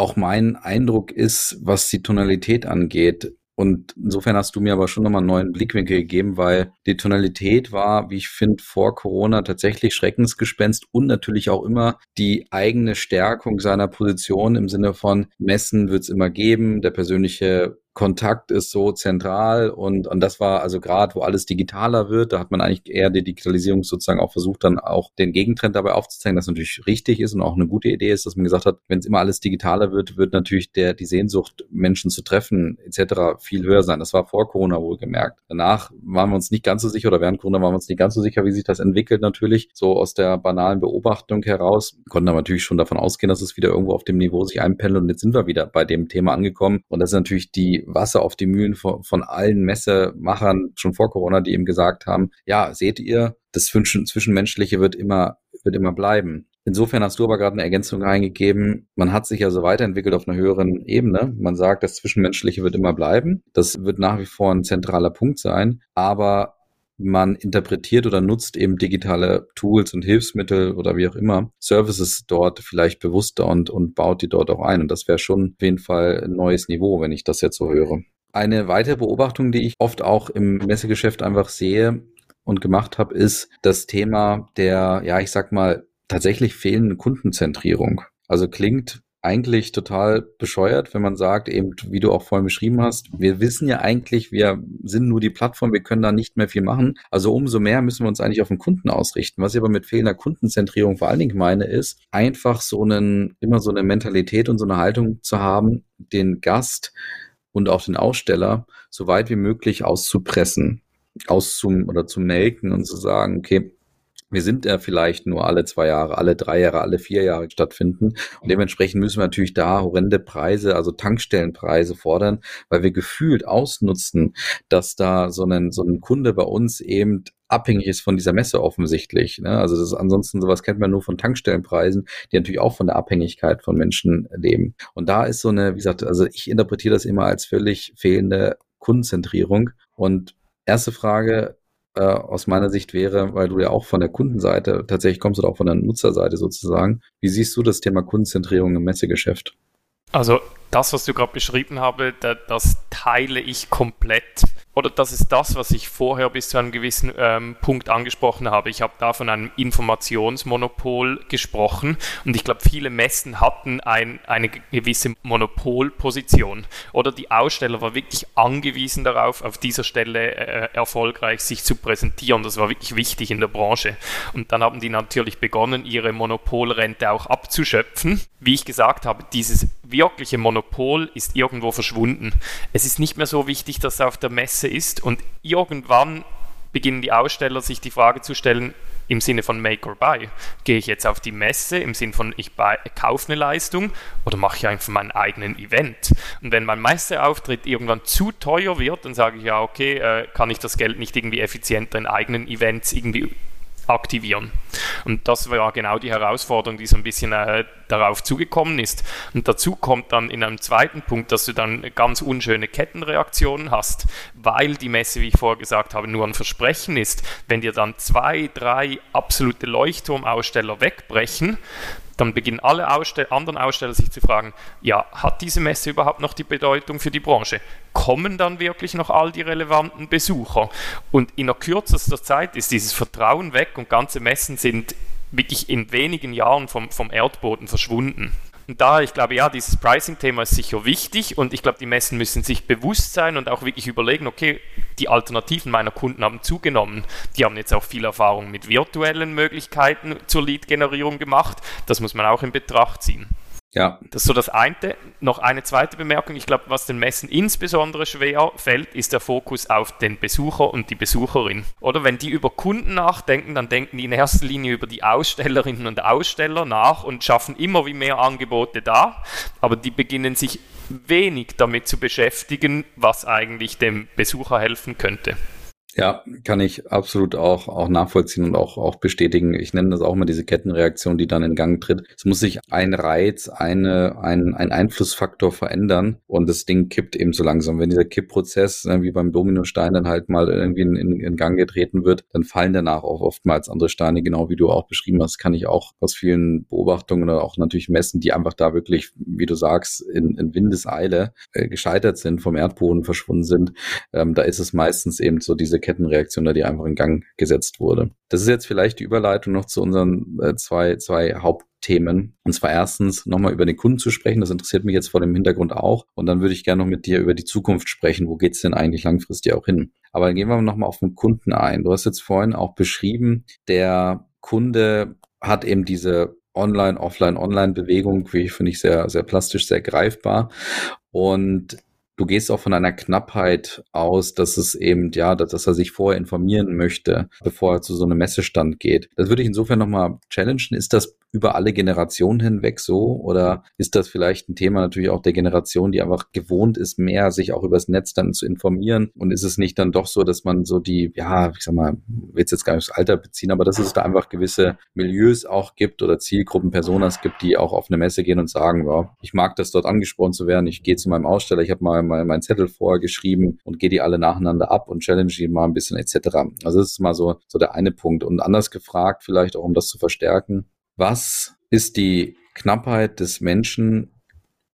auch mein Eindruck ist, was die Tonalität angeht. Und insofern hast du mir aber schon nochmal einen neuen Blickwinkel gegeben, weil die Tonalität war, wie ich finde, vor Corona tatsächlich Schreckensgespenst und natürlich auch immer die eigene Stärkung seiner Position im Sinne von Messen wird es immer geben, der persönliche Kontakt ist so zentral und, und das war also gerade, wo alles digitaler wird, da hat man eigentlich eher die Digitalisierung sozusagen auch versucht, dann auch den Gegentrend dabei aufzuzeigen, dass natürlich richtig ist und auch eine gute Idee ist, dass man gesagt hat, wenn es immer alles digitaler wird, wird natürlich der, die Sehnsucht, Menschen zu treffen, etc. viel höher sein. Das war vor Corona wohlgemerkt. Danach waren wir uns nicht ganz so sicher oder während Corona waren wir uns nicht ganz so sicher, wie sich das entwickelt natürlich. So aus der banalen Beobachtung heraus konnten aber natürlich schon davon ausgehen, dass es wieder irgendwo auf dem Niveau sich einpendelt und jetzt sind wir wieder bei dem Thema angekommen und das ist natürlich die Wasser auf die Mühlen von, von allen Messemachern schon vor Corona, die eben gesagt haben, ja, seht ihr, das Zwischenmenschliche wird immer, wird immer bleiben. Insofern hast du aber gerade eine Ergänzung eingegeben. Man hat sich ja so weiterentwickelt auf einer höheren Ebene. Man sagt, das Zwischenmenschliche wird immer bleiben. Das wird nach wie vor ein zentraler Punkt sein. Aber man interpretiert oder nutzt eben digitale Tools und Hilfsmittel oder wie auch immer, Services dort vielleicht bewusster und, und baut die dort auch ein. Und das wäre schon auf jeden Fall ein neues Niveau, wenn ich das jetzt so höre. Eine weitere Beobachtung, die ich oft auch im Messegeschäft einfach sehe und gemacht habe, ist das Thema der, ja, ich sag mal, tatsächlich fehlenden Kundenzentrierung. Also klingt eigentlich total bescheuert, wenn man sagt, eben, wie du auch vorhin beschrieben hast, wir wissen ja eigentlich, wir sind nur die Plattform, wir können da nicht mehr viel machen. Also umso mehr müssen wir uns eigentlich auf den Kunden ausrichten. Was ich aber mit fehlender Kundenzentrierung vor allen Dingen meine, ist einfach so einen, immer so eine Mentalität und so eine Haltung zu haben, den Gast und auch den Aussteller so weit wie möglich auszupressen, auszum oder zu melken und zu sagen, okay, wir sind ja vielleicht nur alle zwei Jahre, alle drei Jahre, alle vier Jahre stattfinden. Und dementsprechend müssen wir natürlich da horrende Preise, also Tankstellenpreise fordern, weil wir gefühlt ausnutzen, dass da so ein, so ein Kunde bei uns eben abhängig ist von dieser Messe offensichtlich. Ne? Also das ist, ansonsten sowas kennt man nur von Tankstellenpreisen, die natürlich auch von der Abhängigkeit von Menschen leben. Und da ist so eine, wie gesagt, also ich interpretiere das immer als völlig fehlende Kundenzentrierung. Und erste Frage, äh, aus meiner Sicht wäre, weil du ja auch von der Kundenseite, tatsächlich kommst du auch von der Nutzerseite sozusagen. Wie siehst du das Thema Kundenzentrierung im Messegeschäft? Also das, was du gerade beschrieben habe, das teile ich komplett. Oder das ist das, was ich vorher bis zu einem gewissen ähm, Punkt angesprochen habe. Ich habe da von einem Informationsmonopol gesprochen und ich glaube, viele Messen hatten ein, eine gewisse Monopolposition oder die Aussteller war wirklich angewiesen darauf, auf dieser Stelle äh, erfolgreich sich zu präsentieren. Das war wirklich wichtig in der Branche. Und dann haben die natürlich begonnen, ihre Monopolrente auch abzuschöpfen. Wie ich gesagt habe, dieses wirkliche Monopol ist irgendwo verschwunden. Es ist nicht mehr so wichtig, dass auf der Messe ist und irgendwann beginnen die Aussteller sich die Frage zu stellen, im Sinne von Make or Buy. Gehe ich jetzt auf die Messe im Sinne von ich kaufe eine Leistung oder mache ich einfach meinen eigenen Event? Und wenn mein Messeauftritt irgendwann zu teuer wird, dann sage ich ja, okay, äh, kann ich das Geld nicht irgendwie effizienter in eigenen Events irgendwie aktivieren. Und das war genau die Herausforderung, die so ein bisschen äh, darauf zugekommen ist. Und dazu kommt dann in einem zweiten Punkt, dass du dann ganz unschöne Kettenreaktionen hast, weil die Messe, wie ich vorher gesagt habe, nur ein Versprechen ist. Wenn dir dann zwei, drei absolute Leuchtturmaussteller wegbrechen, dann beginnen alle Ausstell anderen Aussteller sich zu fragen, ja, hat diese Messe überhaupt noch die Bedeutung für die Branche? Kommen dann wirklich noch all die relevanten Besucher? Und in der kürzester Zeit ist dieses Vertrauen weg und ganze Messen sind wirklich in wenigen Jahren vom, vom Erdboden verschwunden. Und da, ich glaube, ja, dieses Pricing-Thema ist sicher wichtig und ich glaube, die Messen müssen sich bewusst sein und auch wirklich überlegen, okay, die Alternativen meiner Kunden haben zugenommen. Die haben jetzt auch viel Erfahrung mit virtuellen Möglichkeiten zur Lead-Generierung gemacht. Das muss man auch in Betracht ziehen. Ja. Das ist so das eine. Noch eine zweite Bemerkung. Ich glaube, was den Messen insbesondere schwer fällt, ist der Fokus auf den Besucher und die Besucherin. Oder wenn die über Kunden nachdenken, dann denken die in erster Linie über die Ausstellerinnen und Aussteller nach und schaffen immer wie mehr Angebote da. Aber die beginnen sich wenig damit zu beschäftigen, was eigentlich dem Besucher helfen könnte. Ja, kann ich absolut auch, auch nachvollziehen und auch, auch bestätigen. Ich nenne das auch mal diese Kettenreaktion, die dann in Gang tritt. Es muss sich ein Reiz, eine, ein, ein Einflussfaktor verändern und das Ding kippt eben so langsam. Wenn dieser Kippprozess, ne, wie beim Dominostein, dann halt mal irgendwie in, in, in Gang getreten wird, dann fallen danach auch oftmals andere Steine, genau wie du auch beschrieben hast, kann ich auch aus vielen Beobachtungen oder auch natürlich messen, die einfach da wirklich, wie du sagst, in, in Windeseile äh, gescheitert sind, vom Erdboden verschwunden sind. Ähm, da ist es meistens eben so diese Kettenreaktion, die einfach in Gang gesetzt wurde. Das ist jetzt vielleicht die Überleitung noch zu unseren äh, zwei, zwei Hauptthemen. Und zwar erstens nochmal über den Kunden zu sprechen. Das interessiert mich jetzt vor dem Hintergrund auch. Und dann würde ich gerne noch mit dir über die Zukunft sprechen. Wo geht's denn eigentlich langfristig auch hin? Aber dann gehen wir nochmal auf den Kunden ein. Du hast jetzt vorhin auch beschrieben, der Kunde hat eben diese Online, Offline, Online-Bewegung, wie finde ich sehr, sehr plastisch, sehr greifbar. Und du gehst auch von einer Knappheit aus, dass es eben, ja, dass, er sich vorher informieren möchte, bevor er zu so einem Messestand geht. Das würde ich insofern nochmal challengen. Ist das über alle Generationen hinweg so? Oder ist das vielleicht ein Thema natürlich auch der Generation, die einfach gewohnt ist, mehr sich auch übers Netz dann zu informieren? Und ist es nicht dann doch so, dass man so die, ja, ich sag mal, will jetzt gar nicht aufs Alter beziehen, aber dass es da einfach gewisse Milieus auch gibt oder Zielgruppen, Personas gibt, die auch auf eine Messe gehen und sagen, ja, ich mag das dort angesprochen zu werden, ich gehe zu meinem Aussteller, ich habe mal, mal meinen Zettel vorgeschrieben und gehe die alle nacheinander ab und challenge die mal ein bisschen etc. Also das ist mal so, so der eine Punkt. Und anders gefragt, vielleicht auch um das zu verstärken, was ist die Knappheit des Menschen,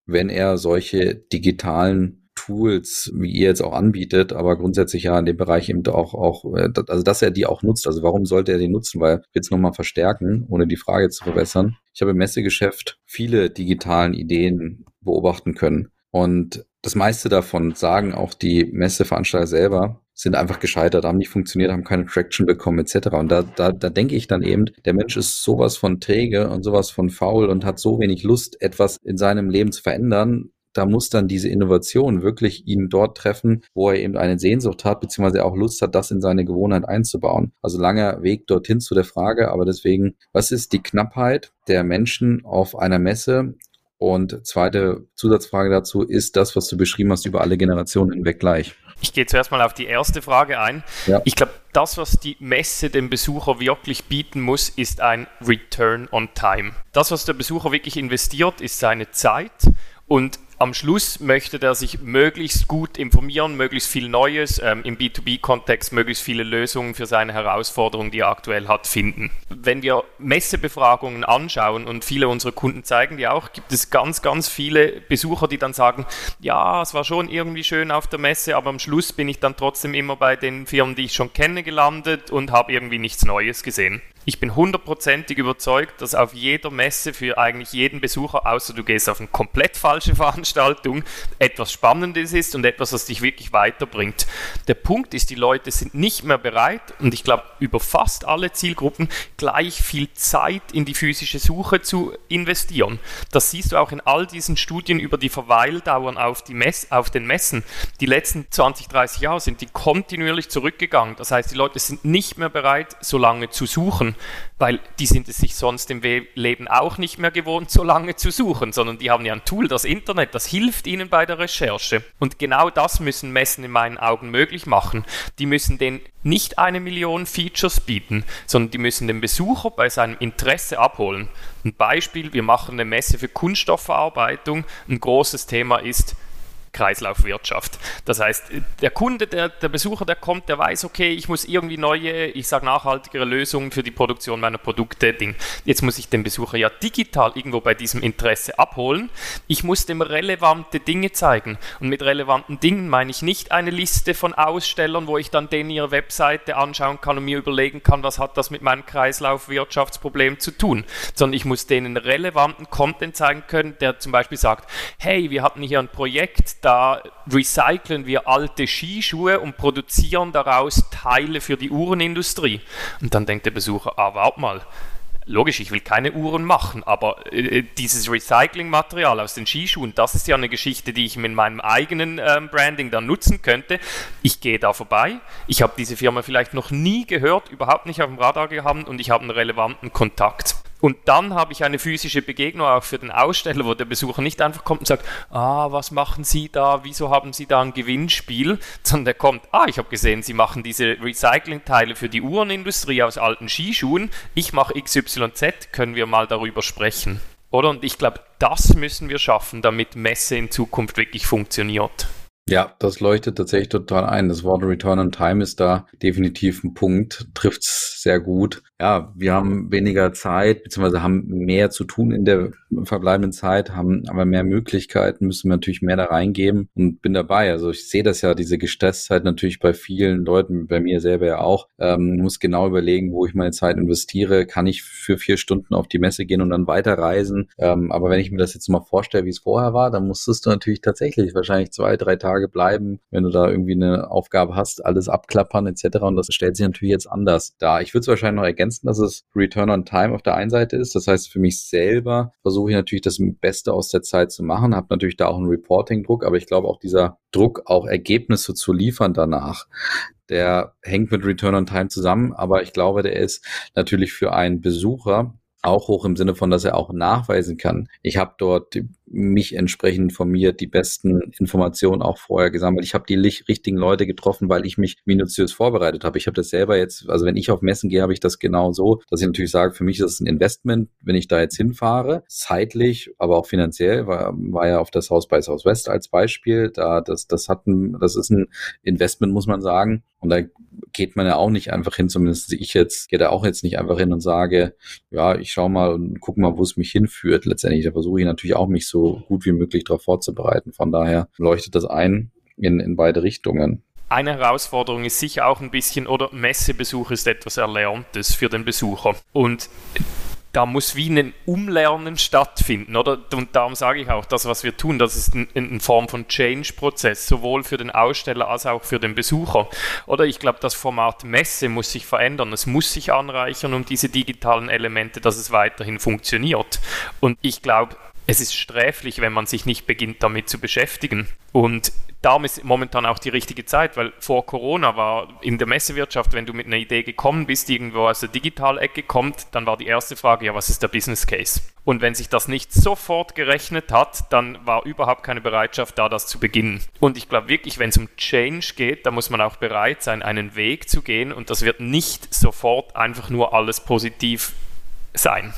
wenn er solche digitalen Tools, wie ihr jetzt auch anbietet, aber grundsätzlich ja in dem Bereich eben auch, auch, äh, also dass er die auch nutzt. Also warum sollte er die nutzen? Weil ich will es nochmal verstärken, ohne die Frage zu verbessern. Ich habe im Messegeschäft viele digitalen Ideen beobachten können. Und das meiste davon sagen auch die Messeveranstalter selber, sind einfach gescheitert, haben nicht funktioniert, haben keine Traction bekommen etc. Und da, da, da denke ich dann eben, der Mensch ist sowas von träge und sowas von faul und hat so wenig Lust, etwas in seinem Leben zu verändern. Da muss dann diese Innovation wirklich ihn dort treffen, wo er eben eine Sehnsucht hat, beziehungsweise auch Lust hat, das in seine Gewohnheit einzubauen. Also langer Weg dorthin zu der Frage, aber deswegen, was ist die Knappheit der Menschen auf einer Messe und zweite Zusatzfrage dazu, ist das, was du beschrieben hast, über alle Generationen hinweg gleich? Ich gehe zuerst mal auf die erste Frage ein. Ja. Ich glaube, das, was die Messe dem Besucher wirklich bieten muss, ist ein Return on Time. Das, was der Besucher wirklich investiert, ist seine Zeit und am Schluss möchte der sich möglichst gut informieren, möglichst viel Neues, ähm, im B2B-Kontext möglichst viele Lösungen für seine Herausforderungen, die er aktuell hat, finden. Wenn wir Messebefragungen anschauen und viele unserer Kunden zeigen die auch, gibt es ganz, ganz viele Besucher, die dann sagen, ja, es war schon irgendwie schön auf der Messe, aber am Schluss bin ich dann trotzdem immer bei den Firmen, die ich schon kenne, gelandet und habe irgendwie nichts Neues gesehen. Ich bin hundertprozentig überzeugt, dass auf jeder Messe für eigentlich jeden Besucher, außer du gehst auf eine komplett falsche Veranstaltung, etwas Spannendes ist und etwas, was dich wirklich weiterbringt. Der Punkt ist, die Leute sind nicht mehr bereit und ich glaube, über fast alle Zielgruppen gleich viel Zeit in die physische Suche zu investieren. Das siehst du auch in all diesen Studien über die Verweildauern auf, die Mess auf den Messen. Die letzten 20, 30 Jahre sind die kontinuierlich zurückgegangen. Das heißt, die Leute sind nicht mehr bereit, so lange zu suchen weil die sind es sich sonst im Leben auch nicht mehr gewohnt, so lange zu suchen, sondern die haben ja ein Tool, das Internet, das hilft ihnen bei der Recherche. Und genau das müssen Messen in meinen Augen möglich machen. Die müssen den nicht eine Million Features bieten, sondern die müssen den Besucher bei seinem Interesse abholen. Ein Beispiel, wir machen eine Messe für Kunststoffverarbeitung. Ein großes Thema ist Kreislaufwirtschaft. Das heißt, der Kunde, der, der Besucher, der kommt, der weiß, okay, ich muss irgendwie neue, ich sage nachhaltigere Lösungen für die Produktion meiner Produkte. Ding. Jetzt muss ich den Besucher ja digital irgendwo bei diesem Interesse abholen. Ich muss dem relevante Dinge zeigen. Und mit relevanten Dingen meine ich nicht eine Liste von Ausstellern, wo ich dann denen ihre Webseite anschauen kann und mir überlegen kann, was hat das mit meinem Kreislaufwirtschaftsproblem zu tun, sondern ich muss denen relevanten Content zeigen können, der zum Beispiel sagt, hey, wir hatten hier ein Projekt, da recyceln wir alte Skischuhe und produzieren daraus Teile für die Uhrenindustrie. Und dann denkt der Besucher, ah, warte mal, logisch, ich will keine Uhren machen, aber äh, dieses Recyclingmaterial aus den Skischuhen, das ist ja eine Geschichte, die ich mit meinem eigenen ähm, Branding dann nutzen könnte. Ich gehe da vorbei, ich habe diese Firma vielleicht noch nie gehört, überhaupt nicht auf dem Radar gehabt und ich habe einen relevanten Kontakt. Und dann habe ich eine physische Begegnung auch für den Aussteller, wo der Besucher nicht einfach kommt und sagt, ah, was machen Sie da, wieso haben Sie da ein Gewinnspiel, sondern der kommt, ah, ich habe gesehen, Sie machen diese Recyclingteile für die Uhrenindustrie aus alten Skischuhen, ich mache XYZ, können wir mal darüber sprechen. Oder? Und ich glaube, das müssen wir schaffen, damit Messe in Zukunft wirklich funktioniert. Ja, das leuchtet tatsächlich total ein. Das Wort Return on Time ist da definitiv ein Punkt, trifft's sehr gut. Ja, wir haben weniger Zeit, beziehungsweise haben mehr zu tun in der verbleibenden Zeit, haben aber mehr Möglichkeiten, müssen wir natürlich mehr da reingeben und bin dabei. Also ich sehe das ja, diese Gestresstheit natürlich bei vielen Leuten, bei mir selber ja auch. Ähm, muss genau überlegen, wo ich meine Zeit investiere. Kann ich für vier Stunden auf die Messe gehen und dann weiterreisen? Ähm, aber wenn ich mir das jetzt mal vorstelle, wie es vorher war, dann musstest du natürlich tatsächlich wahrscheinlich zwei, drei Tage bleiben, wenn du da irgendwie eine Aufgabe hast, alles abklappern etc. Und das stellt sich natürlich jetzt anders dar. Ich würde es wahrscheinlich noch ergänzen, dass es Return on Time auf der einen Seite ist. Das heißt, für mich selber versuche ich natürlich das Beste aus der Zeit zu machen, habe natürlich da auch einen Reporting-Druck, aber ich glaube auch dieser Druck, auch Ergebnisse zu liefern danach, der hängt mit Return on Time zusammen, aber ich glaube, der ist natürlich für einen Besucher auch hoch im Sinne von, dass er auch nachweisen kann. Ich habe dort mich entsprechend informiert, die besten Informationen auch vorher gesammelt. Ich habe die richtigen Leute getroffen, weil ich mich minutiös vorbereitet habe. Ich habe das selber jetzt, also wenn ich auf Messen gehe, habe ich das genau so, dass ich natürlich sage, für mich ist es ein Investment, wenn ich da jetzt hinfahre, zeitlich, aber auch finanziell, war, war ja auf das Haus bei Southwest als Beispiel, da das, das hat ein, das ist ein Investment, muss man sagen. Und da geht man ja auch nicht einfach hin, zumindest ich jetzt, gehe da auch jetzt nicht einfach hin und sage, ja, ich schau mal und guck mal, wo es mich hinführt. Letztendlich, da versuche ich natürlich auch mich so so gut wie möglich darauf vorzubereiten. Von daher leuchtet das ein in, in beide Richtungen. Eine Herausforderung ist sicher auch ein bisschen, oder Messebesuch ist etwas Erlerntes für den Besucher. Und da muss wie ein Umlernen stattfinden, oder? Und darum sage ich auch, das, was wir tun, das ist eine Form von Change-Prozess, sowohl für den Aussteller als auch für den Besucher. Oder ich glaube, das Format Messe muss sich verändern, es muss sich anreichern um diese digitalen Elemente, dass es weiterhin funktioniert. Und ich glaube, es ist sträflich, wenn man sich nicht beginnt, damit zu beschäftigen. Und darum ist momentan auch die richtige Zeit, weil vor Corona war in der Messewirtschaft, wenn du mit einer Idee gekommen bist, irgendwo aus der Digitalecke kommt, dann war die erste Frage, ja, was ist der Business Case? Und wenn sich das nicht sofort gerechnet hat, dann war überhaupt keine Bereitschaft da, das zu beginnen. Und ich glaube wirklich, wenn es um Change geht, da muss man auch bereit sein, einen Weg zu gehen und das wird nicht sofort einfach nur alles positiv sein.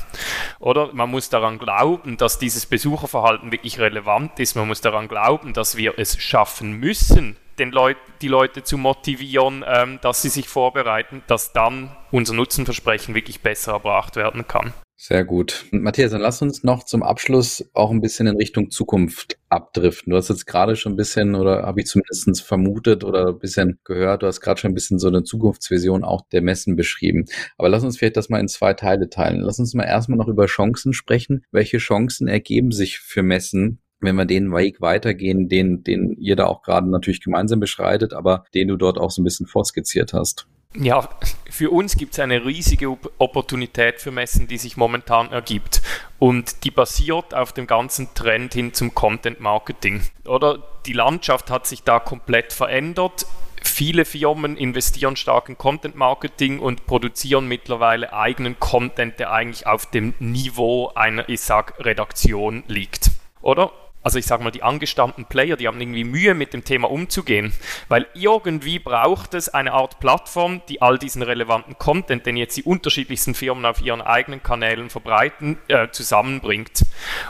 Oder man muss daran glauben, dass dieses Besucherverhalten wirklich relevant ist. Man muss daran glauben, dass wir es schaffen müssen, den Leut die Leute zu motivieren, ähm, dass sie sich vorbereiten, dass dann unser Nutzenversprechen wirklich besser erbracht werden kann. Sehr gut. Matthias, dann lass uns noch zum Abschluss auch ein bisschen in Richtung Zukunft abdriften. Du hast jetzt gerade schon ein bisschen, oder habe ich zumindest vermutet oder ein bisschen gehört, du hast gerade schon ein bisschen so eine Zukunftsvision auch der Messen beschrieben. Aber lass uns vielleicht das mal in zwei Teile teilen. Lass uns mal erstmal noch über Chancen sprechen. Welche Chancen ergeben sich für Messen wenn wir den Weg weitergehen, den, den ihr da auch gerade natürlich gemeinsam beschreitet, aber den du dort auch so ein bisschen vorskizziert hast. Ja, für uns gibt es eine riesige Opportunität für Messen, die sich momentan ergibt. Und die basiert auf dem ganzen Trend hin zum Content Marketing. Oder die Landschaft hat sich da komplett verändert. Viele Firmen investieren stark in Content Marketing und produzieren mittlerweile eigenen Content, der eigentlich auf dem Niveau einer, ich sag, Redaktion liegt. Oder? Also ich sage mal, die angestammten Player, die haben irgendwie Mühe mit dem Thema umzugehen, weil irgendwie braucht es eine Art Plattform, die all diesen relevanten Content, den jetzt die unterschiedlichsten Firmen auf ihren eigenen Kanälen verbreiten, äh, zusammenbringt.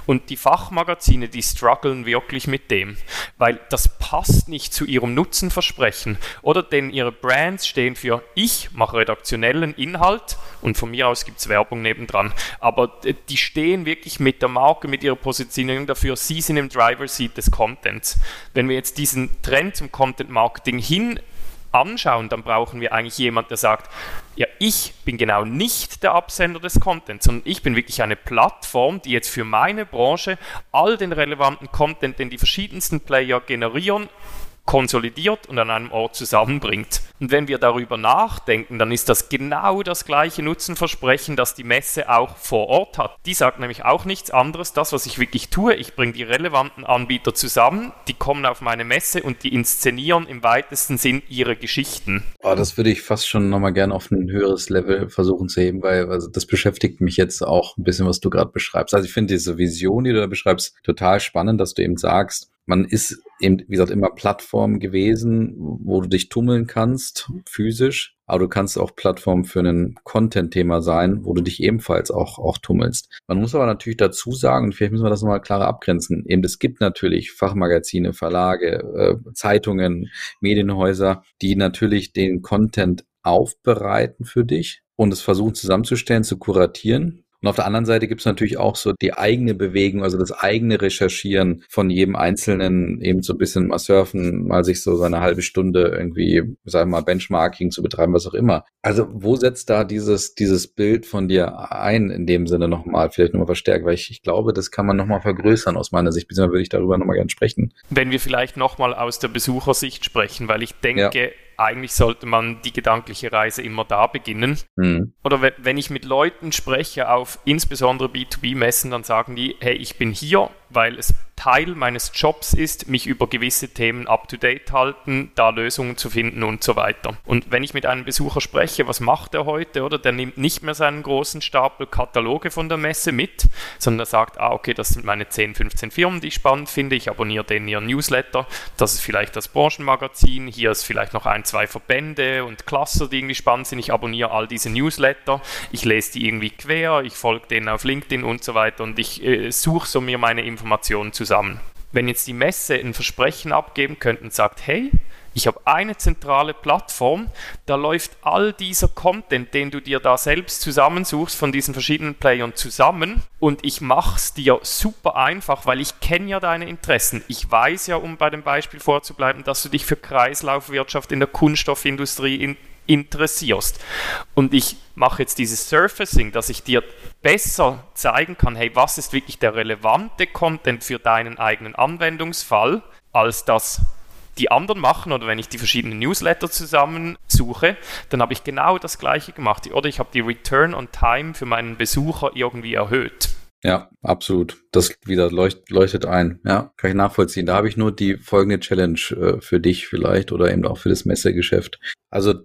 Und die Fachmagazine, die strugglen wirklich mit dem, weil das passt nicht zu ihrem Nutzenversprechen oder denn ihre Brands stehen für ich mache redaktionellen Inhalt und von mir aus gibt es Werbung nebendran, aber die stehen wirklich mit der Marke, mit ihrer Positionierung dafür, sie sind im Driver Seat des Contents. Wenn wir jetzt diesen Trend zum Content Marketing hin anschauen, dann brauchen wir eigentlich jemanden, der sagt, ja, ich bin genau nicht der Absender des Contents, sondern ich bin wirklich eine Plattform, die jetzt für meine Branche all den relevanten Content, den die verschiedensten Player generieren, konsolidiert und an einem Ort zusammenbringt. Und wenn wir darüber nachdenken, dann ist das genau das gleiche Nutzenversprechen, das die Messe auch vor Ort hat. Die sagt nämlich auch nichts anderes, das, was ich wirklich tue, ich bringe die relevanten Anbieter zusammen, die kommen auf meine Messe und die inszenieren im weitesten Sinn ihre Geschichten. Oh, das würde ich fast schon nochmal gerne auf ein höheres Level versuchen zu heben, weil also das beschäftigt mich jetzt auch ein bisschen, was du gerade beschreibst. Also ich finde diese Vision, die du da beschreibst, total spannend, dass du eben sagst, man ist eben, wie gesagt, immer Plattform gewesen, wo du dich tummeln kannst, physisch. Aber du kannst auch Plattform für ein Content-Thema sein, wo du dich ebenfalls auch, auch tummelst. Man muss aber natürlich dazu sagen, und vielleicht müssen wir das nochmal klarer abgrenzen, eben es gibt natürlich Fachmagazine, Verlage, äh, Zeitungen, Medienhäuser, die natürlich den Content aufbereiten für dich und es versuchen zusammenzustellen, zu kuratieren und auf der anderen Seite gibt es natürlich auch so die eigene Bewegung, also das eigene Recherchieren von jedem Einzelnen, eben so ein bisschen mal surfen, mal sich so seine halbe Stunde irgendwie, sagen wir mal, Benchmarking zu betreiben, was auch immer. Also wo setzt da dieses, dieses Bild von dir ein, in dem Sinne nochmal, vielleicht nochmal verstärkt, weil ich, ich glaube, das kann man nochmal vergrößern aus meiner Sicht, beziehungsweise würde ich darüber nochmal gerne sprechen. Wenn wir vielleicht nochmal aus der Besuchersicht sprechen, weil ich denke, ja eigentlich sollte man die gedankliche Reise immer da beginnen. Mhm. Oder wenn ich mit Leuten spreche auf insbesondere B2B-Messen, dann sagen die, hey, ich bin hier, weil es Teil meines Jobs ist, mich über gewisse Themen up-to-date halten, da Lösungen zu finden und so weiter. Und wenn ich mit einem Besucher spreche, was macht er heute, oder? Der nimmt nicht mehr seinen großen Stapel Kataloge von der Messe mit, sondern er sagt, ah, okay, das sind meine 10, 15 Firmen, die ich spannend finde, ich abonniere denen ihren Newsletter, das ist vielleicht das Branchenmagazin, hier ist vielleicht noch ein, zwei Verbände und Cluster, die irgendwie spannend sind, ich abonniere all diese Newsletter, ich lese die irgendwie quer, ich folge denen auf LinkedIn und so weiter. Und ich äh, suche so mir meine Informationen zusammen zusammen. Wenn jetzt die Messe ein Versprechen abgeben könnte und sagt, hey, ich habe eine zentrale Plattform, da läuft all dieser Content, den du dir da selbst zusammensuchst von diesen verschiedenen Playern zusammen und ich mache es dir super einfach, weil ich kenne ja deine Interessen. Ich weiß ja, um bei dem Beispiel vorzubleiben, dass du dich für Kreislaufwirtschaft in der Kunststoffindustrie in, interessierst. Und ich mache jetzt dieses Surfacing, dass ich dir besser zeigen kann, hey, was ist wirklich der relevante Content für deinen eigenen Anwendungsfall, als das die anderen machen oder wenn ich die verschiedenen Newsletter zusammensuche, dann habe ich genau das gleiche gemacht. Oder ich habe die Return on Time für meinen Besucher irgendwie erhöht. Ja, absolut. Das wieder leucht, leuchtet ein. Ja, kann ich nachvollziehen. Da habe ich nur die folgende Challenge äh, für dich vielleicht oder eben auch für das Messegeschäft. Also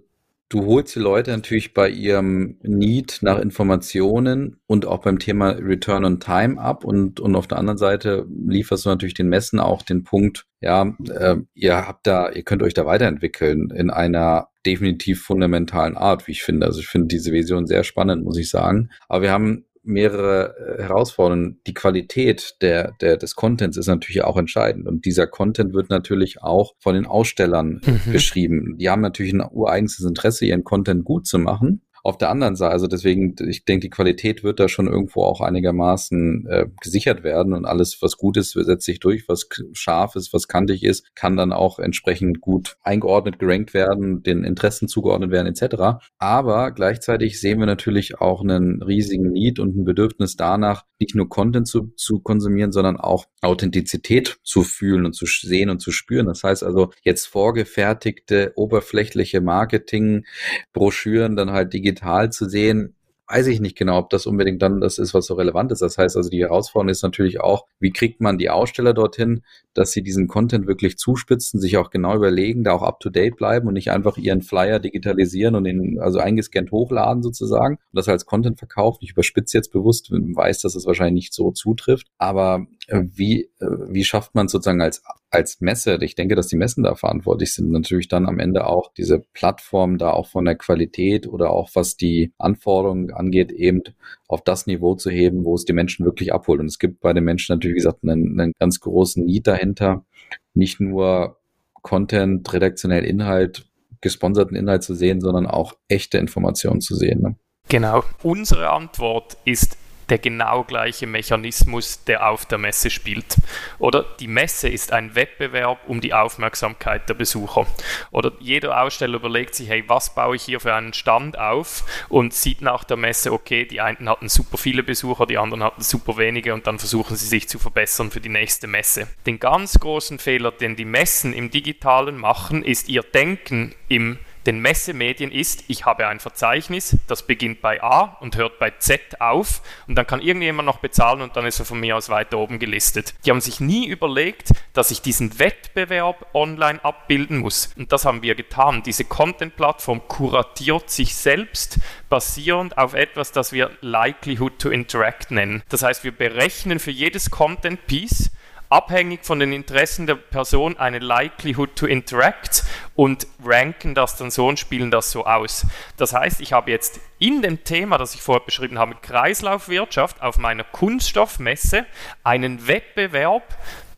Du holst die Leute natürlich bei ihrem Need nach Informationen und auch beim Thema Return on Time ab und, und auf der anderen Seite lieferst du natürlich den Messen auch den Punkt, ja, äh, ihr habt da, ihr könnt euch da weiterentwickeln in einer definitiv fundamentalen Art, wie ich finde. Also ich finde diese Vision sehr spannend, muss ich sagen. Aber wir haben mehrere äh, Herausforderungen. Die Qualität der, der, des Contents ist natürlich auch entscheidend. Und dieser Content wird natürlich auch von den Ausstellern mhm. geschrieben. Die haben natürlich ein ureigenes Interesse, ihren Content gut zu machen auf der anderen Seite, also deswegen, ich denke, die Qualität wird da schon irgendwo auch einigermaßen äh, gesichert werden und alles, was gut ist, setzt sich durch, was scharf ist, was kantig ist, kann dann auch entsprechend gut eingeordnet, gerankt werden, den Interessen zugeordnet werden, etc. Aber gleichzeitig sehen wir natürlich auch einen riesigen Need und ein Bedürfnis danach, nicht nur Content zu, zu konsumieren, sondern auch Authentizität zu fühlen und zu sehen und zu spüren. Das heißt also, jetzt vorgefertigte, oberflächliche Marketing-Broschüren dann halt digital digital zu sehen, weiß ich nicht genau, ob das unbedingt dann das ist, was so relevant ist. Das heißt also, die Herausforderung ist natürlich auch, wie kriegt man die Aussteller dorthin, dass sie diesen Content wirklich zuspitzen, sich auch genau überlegen, da auch up to date bleiben und nicht einfach ihren Flyer digitalisieren und den also eingescannt hochladen sozusagen und das als Content verkaufen. Ich überspitze jetzt bewusst, weiß, dass es wahrscheinlich nicht so zutrifft, aber wie, äh, wie schafft man sozusagen als als Messe, ich denke, dass die Messen da verantwortlich sind, natürlich dann am Ende auch diese Plattform da auch von der Qualität oder auch was die Anforderungen angeht, eben auf das Niveau zu heben, wo es die Menschen wirklich abholt. Und es gibt bei den Menschen natürlich, wie gesagt, einen, einen ganz großen Need dahinter, nicht nur Content, redaktionell Inhalt, gesponserten Inhalt zu sehen, sondern auch echte Informationen zu sehen. Ne? Genau. Unsere Antwort ist der genau gleiche Mechanismus, der auf der Messe spielt. Oder die Messe ist ein Wettbewerb um die Aufmerksamkeit der Besucher. Oder jeder Aussteller überlegt sich, hey, was baue ich hier für einen Stand auf und sieht nach der Messe, okay, die einen hatten super viele Besucher, die anderen hatten super wenige und dann versuchen sie sich zu verbessern für die nächste Messe. Den ganz großen Fehler, den die Messen im digitalen machen, ist ihr Denken im den Messemedien ist, ich habe ein Verzeichnis, das beginnt bei A und hört bei Z auf und dann kann irgendjemand noch bezahlen und dann ist er von mir aus weiter oben gelistet. Die haben sich nie überlegt, dass ich diesen Wettbewerb online abbilden muss. Und das haben wir getan. Diese Content-Plattform kuratiert sich selbst basierend auf etwas, das wir Likelihood to Interact nennen. Das heißt, wir berechnen für jedes Content-Piece abhängig von den Interessen der Person eine Likelihood to Interact und ranken das dann so und spielen das so aus. Das heißt, ich habe jetzt in dem Thema, das ich vorher beschrieben habe, Kreislaufwirtschaft auf meiner Kunststoffmesse einen Wettbewerb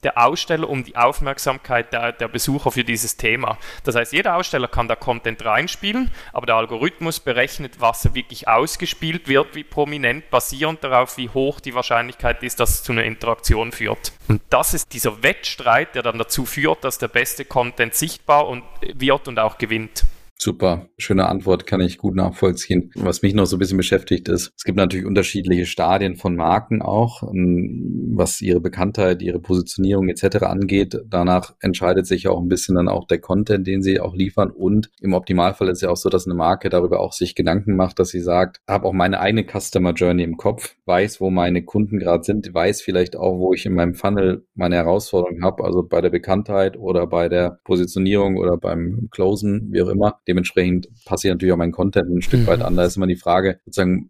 der Aussteller um die Aufmerksamkeit der, der, Besucher für dieses Thema. Das heißt, jeder Aussteller kann da Content reinspielen, aber der Algorithmus berechnet, was wirklich ausgespielt wird, wie prominent, basierend darauf, wie hoch die Wahrscheinlichkeit ist, dass es zu einer Interaktion führt. Und das ist dieser Wettstreit, der dann dazu führt, dass der beste Content sichtbar und, wird und auch gewinnt. Super, schöne Antwort, kann ich gut nachvollziehen. Was mich noch so ein bisschen beschäftigt ist, es gibt natürlich unterschiedliche Stadien von Marken auch, ähm, was ihre Bekanntheit, ihre Positionierung etc. angeht. Danach entscheidet sich auch ein bisschen dann auch der Content, den sie auch liefern. Und im Optimalfall ist ja auch so, dass eine Marke darüber auch sich Gedanken macht, dass sie sagt, habe auch meine eigene Customer Journey im Kopf, weiß, wo meine Kunden gerade sind, weiß vielleicht auch, wo ich in meinem Funnel meine Herausforderungen habe, also bei der Bekanntheit oder bei der Positionierung oder beim Closen, wie auch immer Dementsprechend passe ich natürlich auch meinen Content ein Stück mhm. weit an. Da ist immer die Frage, sozusagen,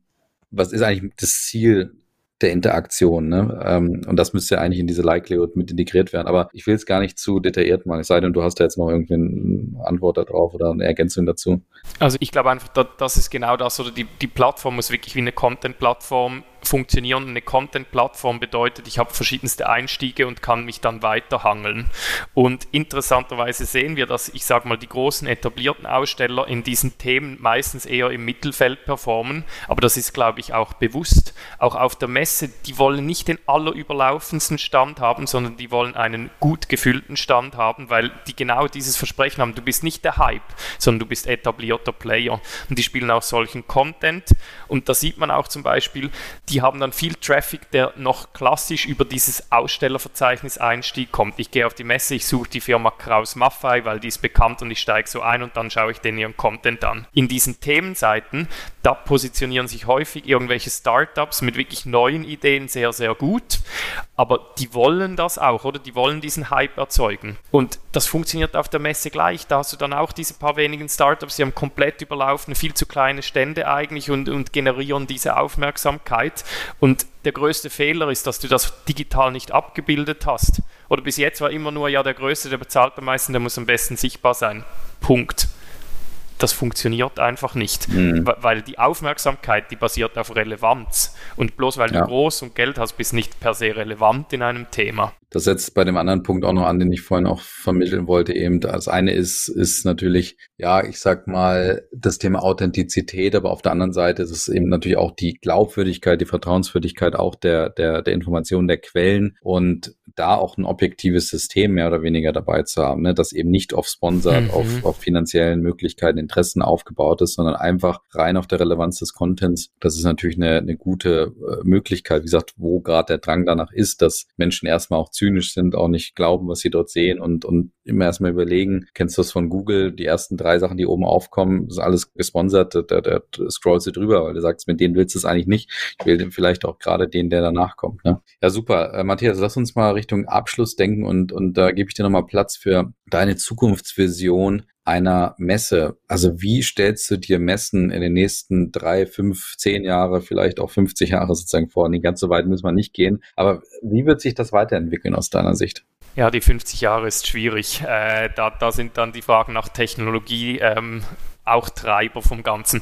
was ist eigentlich das Ziel der Interaktion. Ne? Ähm, und das müsste ja eigentlich in diese Likelihood mit integriert werden. Aber ich will es gar nicht zu detailliert machen, es sei denn, du hast da jetzt noch irgendwie eine Antwort darauf oder eine Ergänzung dazu. Also ich glaube einfach, das ist genau das, oder die, die Plattform muss wirklich wie eine Content-Plattform funktionieren. Eine Content-Plattform bedeutet, ich habe verschiedenste Einstiege und kann mich dann weiterhangeln. Und interessanterweise sehen wir, dass ich sage mal, die großen etablierten Aussteller in diesen Themen meistens eher im Mittelfeld performen. Aber das ist, glaube ich, auch bewusst. Auch auf der Messe, die wollen nicht den allerüberlaufendsten Stand haben, sondern die wollen einen gut gefüllten Stand haben, weil die genau dieses Versprechen haben. Du bist nicht der Hype, sondern du bist etablierter Player. Und die spielen auch solchen Content. Und da sieht man auch zum Beispiel, die haben dann viel Traffic, der noch klassisch über dieses Ausstellerverzeichnis Einstieg kommt. Ich gehe auf die Messe, ich suche die Firma Kraus Maffei, weil die ist bekannt und ich steige so ein und dann schaue ich den ihren Content an. In diesen Themenseiten, da positionieren sich häufig irgendwelche Startups mit wirklich neuen Ideen sehr, sehr gut, aber die wollen das auch, oder? Die wollen diesen Hype erzeugen. Und das funktioniert auf der Messe gleich. Da hast du dann auch diese paar wenigen Startups, die haben komplett überlaufen, viel zu kleine Stände eigentlich und, und generieren diese Aufmerksamkeit. Und der größte Fehler ist, dass du das digital nicht abgebildet hast. Oder bis jetzt war immer nur, ja, der Größte, der bezahlt am meisten, der muss am besten sichtbar sein. Punkt. Das funktioniert einfach nicht. Mhm. Weil die Aufmerksamkeit, die basiert auf Relevanz. Und bloß weil ja. du groß und Geld hast, bist nicht per se relevant in einem Thema. Das setzt bei dem anderen Punkt auch noch an, den ich vorhin auch vermitteln wollte. Eben das eine ist, ist natürlich, ja, ich sag mal, das Thema Authentizität, aber auf der anderen Seite ist es eben natürlich auch die Glaubwürdigkeit, die Vertrauenswürdigkeit auch der, der, der Informationen, der Quellen und da auch ein objektives System mehr oder weniger dabei zu haben, ne? das eben nicht auf Sponsored, mhm. auf, auf finanziellen Möglichkeiten, Interessen aufgebaut ist, sondern einfach rein auf der Relevanz des Contents. Das ist natürlich eine, eine gute äh, Möglichkeit, wie gesagt, wo gerade der Drang danach ist, dass Menschen erstmal auch zynisch sind, auch nicht glauben, was sie dort sehen und, und immer erstmal überlegen, kennst du das von Google, die ersten drei Sachen, die oben aufkommen, ist alles gesponsert, der, der scrollst du drüber, weil du sagst, mit denen willst du es eigentlich nicht. Ich will vielleicht auch gerade den, der danach kommt. Ne? Ja, super. Äh, Matthias, lass uns mal Richtung Abschluss denken und, und da gebe ich dir nochmal Platz für deine Zukunftsvision einer Messe? Also wie stellst du dir Messen in den nächsten drei, fünf, zehn Jahre, vielleicht auch 50 Jahre sozusagen vor? Nie ganz so weit müssen wir nicht gehen. Aber wie wird sich das weiterentwickeln aus deiner Sicht? Ja, die 50 Jahre ist schwierig. Äh, da, da sind dann die Fragen nach Technologie ähm, auch Treiber vom Ganzen.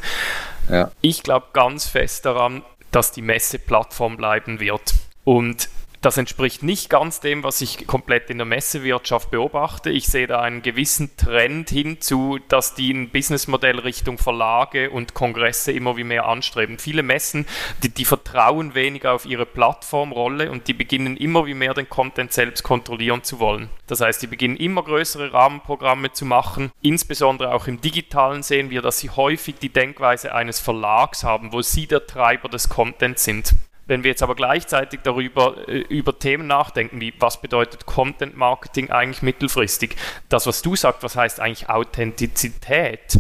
Ja. Ich glaube ganz fest daran, dass die Messeplattform bleiben wird. Und das entspricht nicht ganz dem, was ich komplett in der Messewirtschaft beobachte. Ich sehe da einen gewissen Trend hinzu, dass die ein Businessmodell Richtung Verlage und Kongresse immer wie mehr anstreben. Viele Messen, die, die vertrauen weniger auf ihre Plattformrolle und die beginnen immer wie mehr den Content selbst kontrollieren zu wollen. Das heißt, die beginnen immer größere Rahmenprogramme zu machen. Insbesondere auch im digitalen sehen wir, dass sie häufig die Denkweise eines Verlags haben, wo sie der Treiber des Contents sind. Wenn wir jetzt aber gleichzeitig darüber äh, über Themen nachdenken, wie was bedeutet Content Marketing eigentlich mittelfristig, das, was du sagst, was heißt eigentlich Authentizität,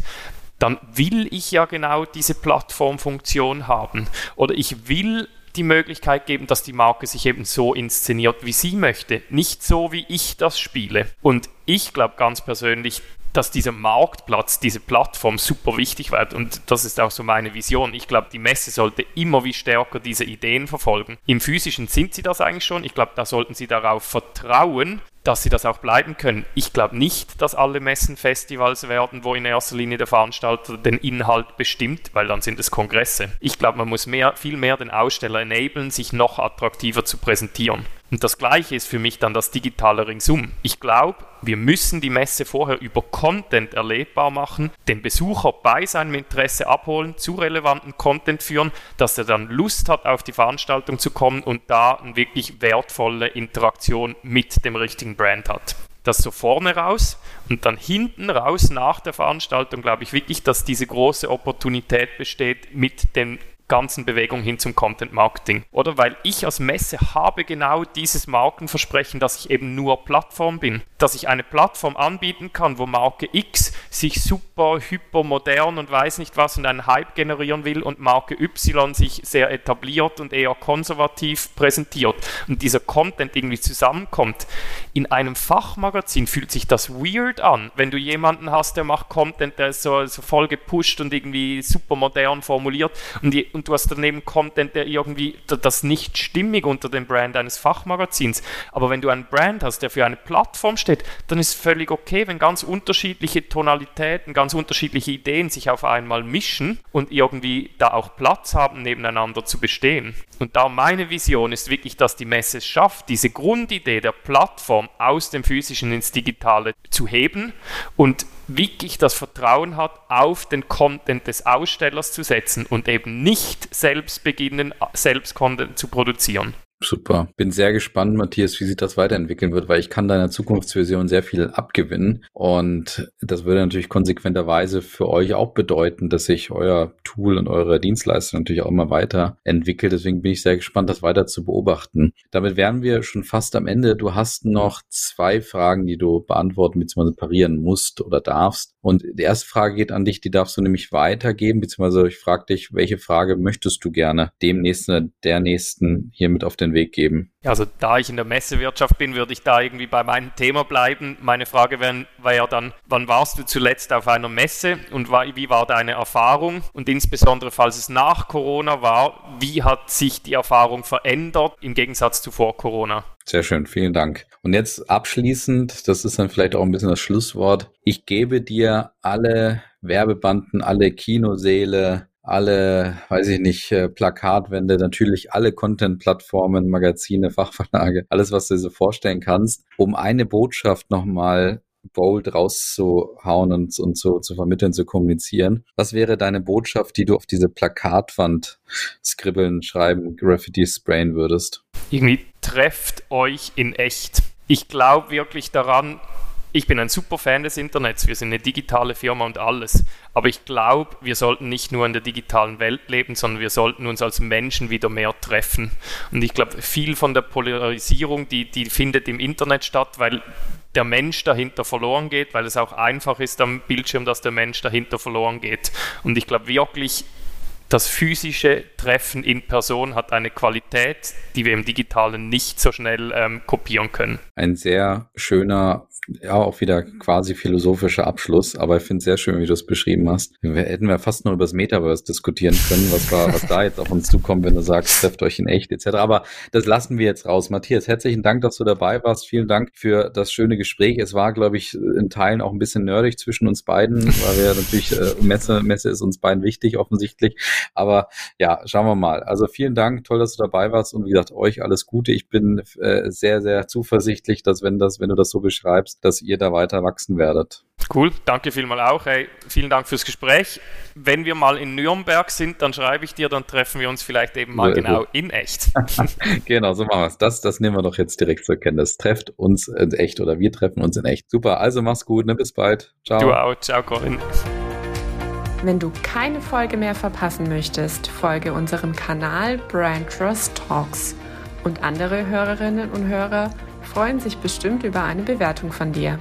dann will ich ja genau diese Plattformfunktion haben. Oder ich will die Möglichkeit geben, dass die Marke sich eben so inszeniert, wie sie möchte, nicht so, wie ich das spiele. Und ich glaube ganz persönlich, dass dieser Marktplatz, diese Plattform super wichtig wird. Und das ist auch so meine Vision. Ich glaube, die Messe sollte immer wie stärker diese Ideen verfolgen. Im physischen sind sie das eigentlich schon. Ich glaube, da sollten sie darauf vertrauen, dass sie das auch bleiben können. Ich glaube nicht, dass alle Messen Festivals werden, wo in erster Linie der Veranstalter den Inhalt bestimmt, weil dann sind es Kongresse. Ich glaube, man muss mehr, viel mehr den Aussteller enablen, sich noch attraktiver zu präsentieren. Und das Gleiche ist für mich dann das digitale Ringsum. Ich glaube, wir müssen die Messe vorher über Content erlebbar machen, den Besucher bei seinem Interesse abholen, zu relevanten Content führen, dass er dann Lust hat, auf die Veranstaltung zu kommen und da eine wirklich wertvolle Interaktion mit dem richtigen Brand hat das so vorne raus und dann hinten raus nach der Veranstaltung glaube ich wirklich, dass diese große Opportunität besteht mit den ganzen Bewegung hin zum Content Marketing. Oder weil ich als Messe habe genau dieses Markenversprechen, dass ich eben nur Plattform bin. Dass ich eine Plattform anbieten kann, wo Marke X sich super, hyper modern und weiß nicht was und einen Hype generieren will und Marke Y sich sehr etabliert und eher konservativ präsentiert und dieser Content irgendwie zusammenkommt. In einem Fachmagazin fühlt sich das weird an, wenn du jemanden hast, der macht Content, der ist so, so voll gepusht und irgendwie super modern formuliert und die und du hast daneben Content, der irgendwie das nicht stimmig unter dem Brand eines Fachmagazins. Aber wenn du einen Brand hast, der für eine Plattform steht, dann ist völlig okay, wenn ganz unterschiedliche Tonalitäten, ganz unterschiedliche Ideen sich auf einmal mischen und irgendwie da auch Platz haben, nebeneinander zu bestehen. Und da meine Vision ist wirklich, dass die Messe es schafft, diese Grundidee der Plattform aus dem physischen ins Digitale zu heben und wirklich das Vertrauen hat, auf den Content des Ausstellers zu setzen und eben nicht selbst beginnen, selbst Content zu produzieren. Super. Bin sehr gespannt, Matthias, wie sich das weiterentwickeln wird, weil ich kann deiner Zukunftsvision sehr viel abgewinnen. Und das würde natürlich konsequenterweise für euch auch bedeuten, dass sich euer Tool und eure Dienstleistung natürlich auch immer weiterentwickelt. Deswegen bin ich sehr gespannt, das weiter zu beobachten. Damit wären wir schon fast am Ende. Du hast noch zwei Fragen, die du beantworten bzw. parieren musst oder darfst. Und die erste Frage geht an dich, die darfst du nämlich weitergeben, beziehungsweise ich frage dich, welche Frage möchtest du gerne dem nächsten, der nächsten hier mit auf den Weg geben? Also da ich in der Messewirtschaft bin, würde ich da irgendwie bei meinem Thema bleiben. Meine Frage wäre wär ja dann, wann warst du zuletzt auf einer Messe und wie war deine Erfahrung? Und insbesondere, falls es nach Corona war, wie hat sich die Erfahrung verändert im Gegensatz zu vor Corona? Sehr schön, vielen Dank. Und jetzt abschließend, das ist dann vielleicht auch ein bisschen das Schlusswort. Ich gebe dir alle Werbebanden, alle Kinosäle, alle, weiß ich nicht, äh, Plakatwände, natürlich alle Content-Plattformen, Magazine, [laughs] Fachverlage, alles, was du dir so vorstellen kannst, um eine Botschaft nochmal bold rauszuhauen und, und so zu vermitteln, zu kommunizieren. Was wäre deine Botschaft, die du auf diese Plakatwand skribbeln, schreiben, Graffiti sprayen würdest? Irgendwie trefft euch in echt. Ich glaube wirklich daran, ich bin ein super Fan des Internets, wir sind eine digitale Firma und alles, aber ich glaube, wir sollten nicht nur in der digitalen Welt leben, sondern wir sollten uns als Menschen wieder mehr treffen. Und ich glaube, viel von der Polarisierung, die, die findet im Internet statt, weil der Mensch dahinter verloren geht, weil es auch einfach ist am Bildschirm, dass der Mensch dahinter verloren geht. Und ich glaube wirklich, das physische Treffen in Person hat eine Qualität, die wir im digitalen nicht so schnell ähm, kopieren können. Ein sehr schöner ja, auch wieder quasi philosophischer Abschluss, aber ich finde es sehr schön, wie du es beschrieben hast. Wir hätten wir fast nur über das Metaverse diskutieren können, was, war, was da jetzt auf uns zukommt, wenn du sagst, trefft euch in echt etc. Aber das lassen wir jetzt raus. Matthias, herzlichen Dank, dass du dabei warst. Vielen Dank für das schöne Gespräch. Es war, glaube ich, in Teilen auch ein bisschen nerdig zwischen uns beiden, weil wir natürlich, äh, Messe, Messe ist uns beiden wichtig, offensichtlich. Aber ja, schauen wir mal. Also vielen Dank, toll, dass du dabei warst und wie gesagt, euch alles Gute. Ich bin äh, sehr, sehr zuversichtlich, dass wenn das, wenn du das so beschreibst, dass ihr da weiter wachsen werdet. Cool, danke vielmal auch. Hey, vielen Dank fürs Gespräch. Wenn wir mal in Nürnberg sind, dann schreibe ich dir, dann treffen wir uns vielleicht eben mal genau in echt. [laughs] [laughs] genau, so machen wir es. Das, das nehmen wir doch jetzt direkt zur Kenntnis. Trefft uns in echt oder wir treffen uns in echt. Super, also mach's gut, ne? bis bald. Ciao. Du auch, ciao Corinne. Wenn du keine Folge mehr verpassen möchtest, folge unserem Kanal Brand Trust Talks und andere Hörerinnen und Hörer freuen sich bestimmt über eine Bewertung von dir.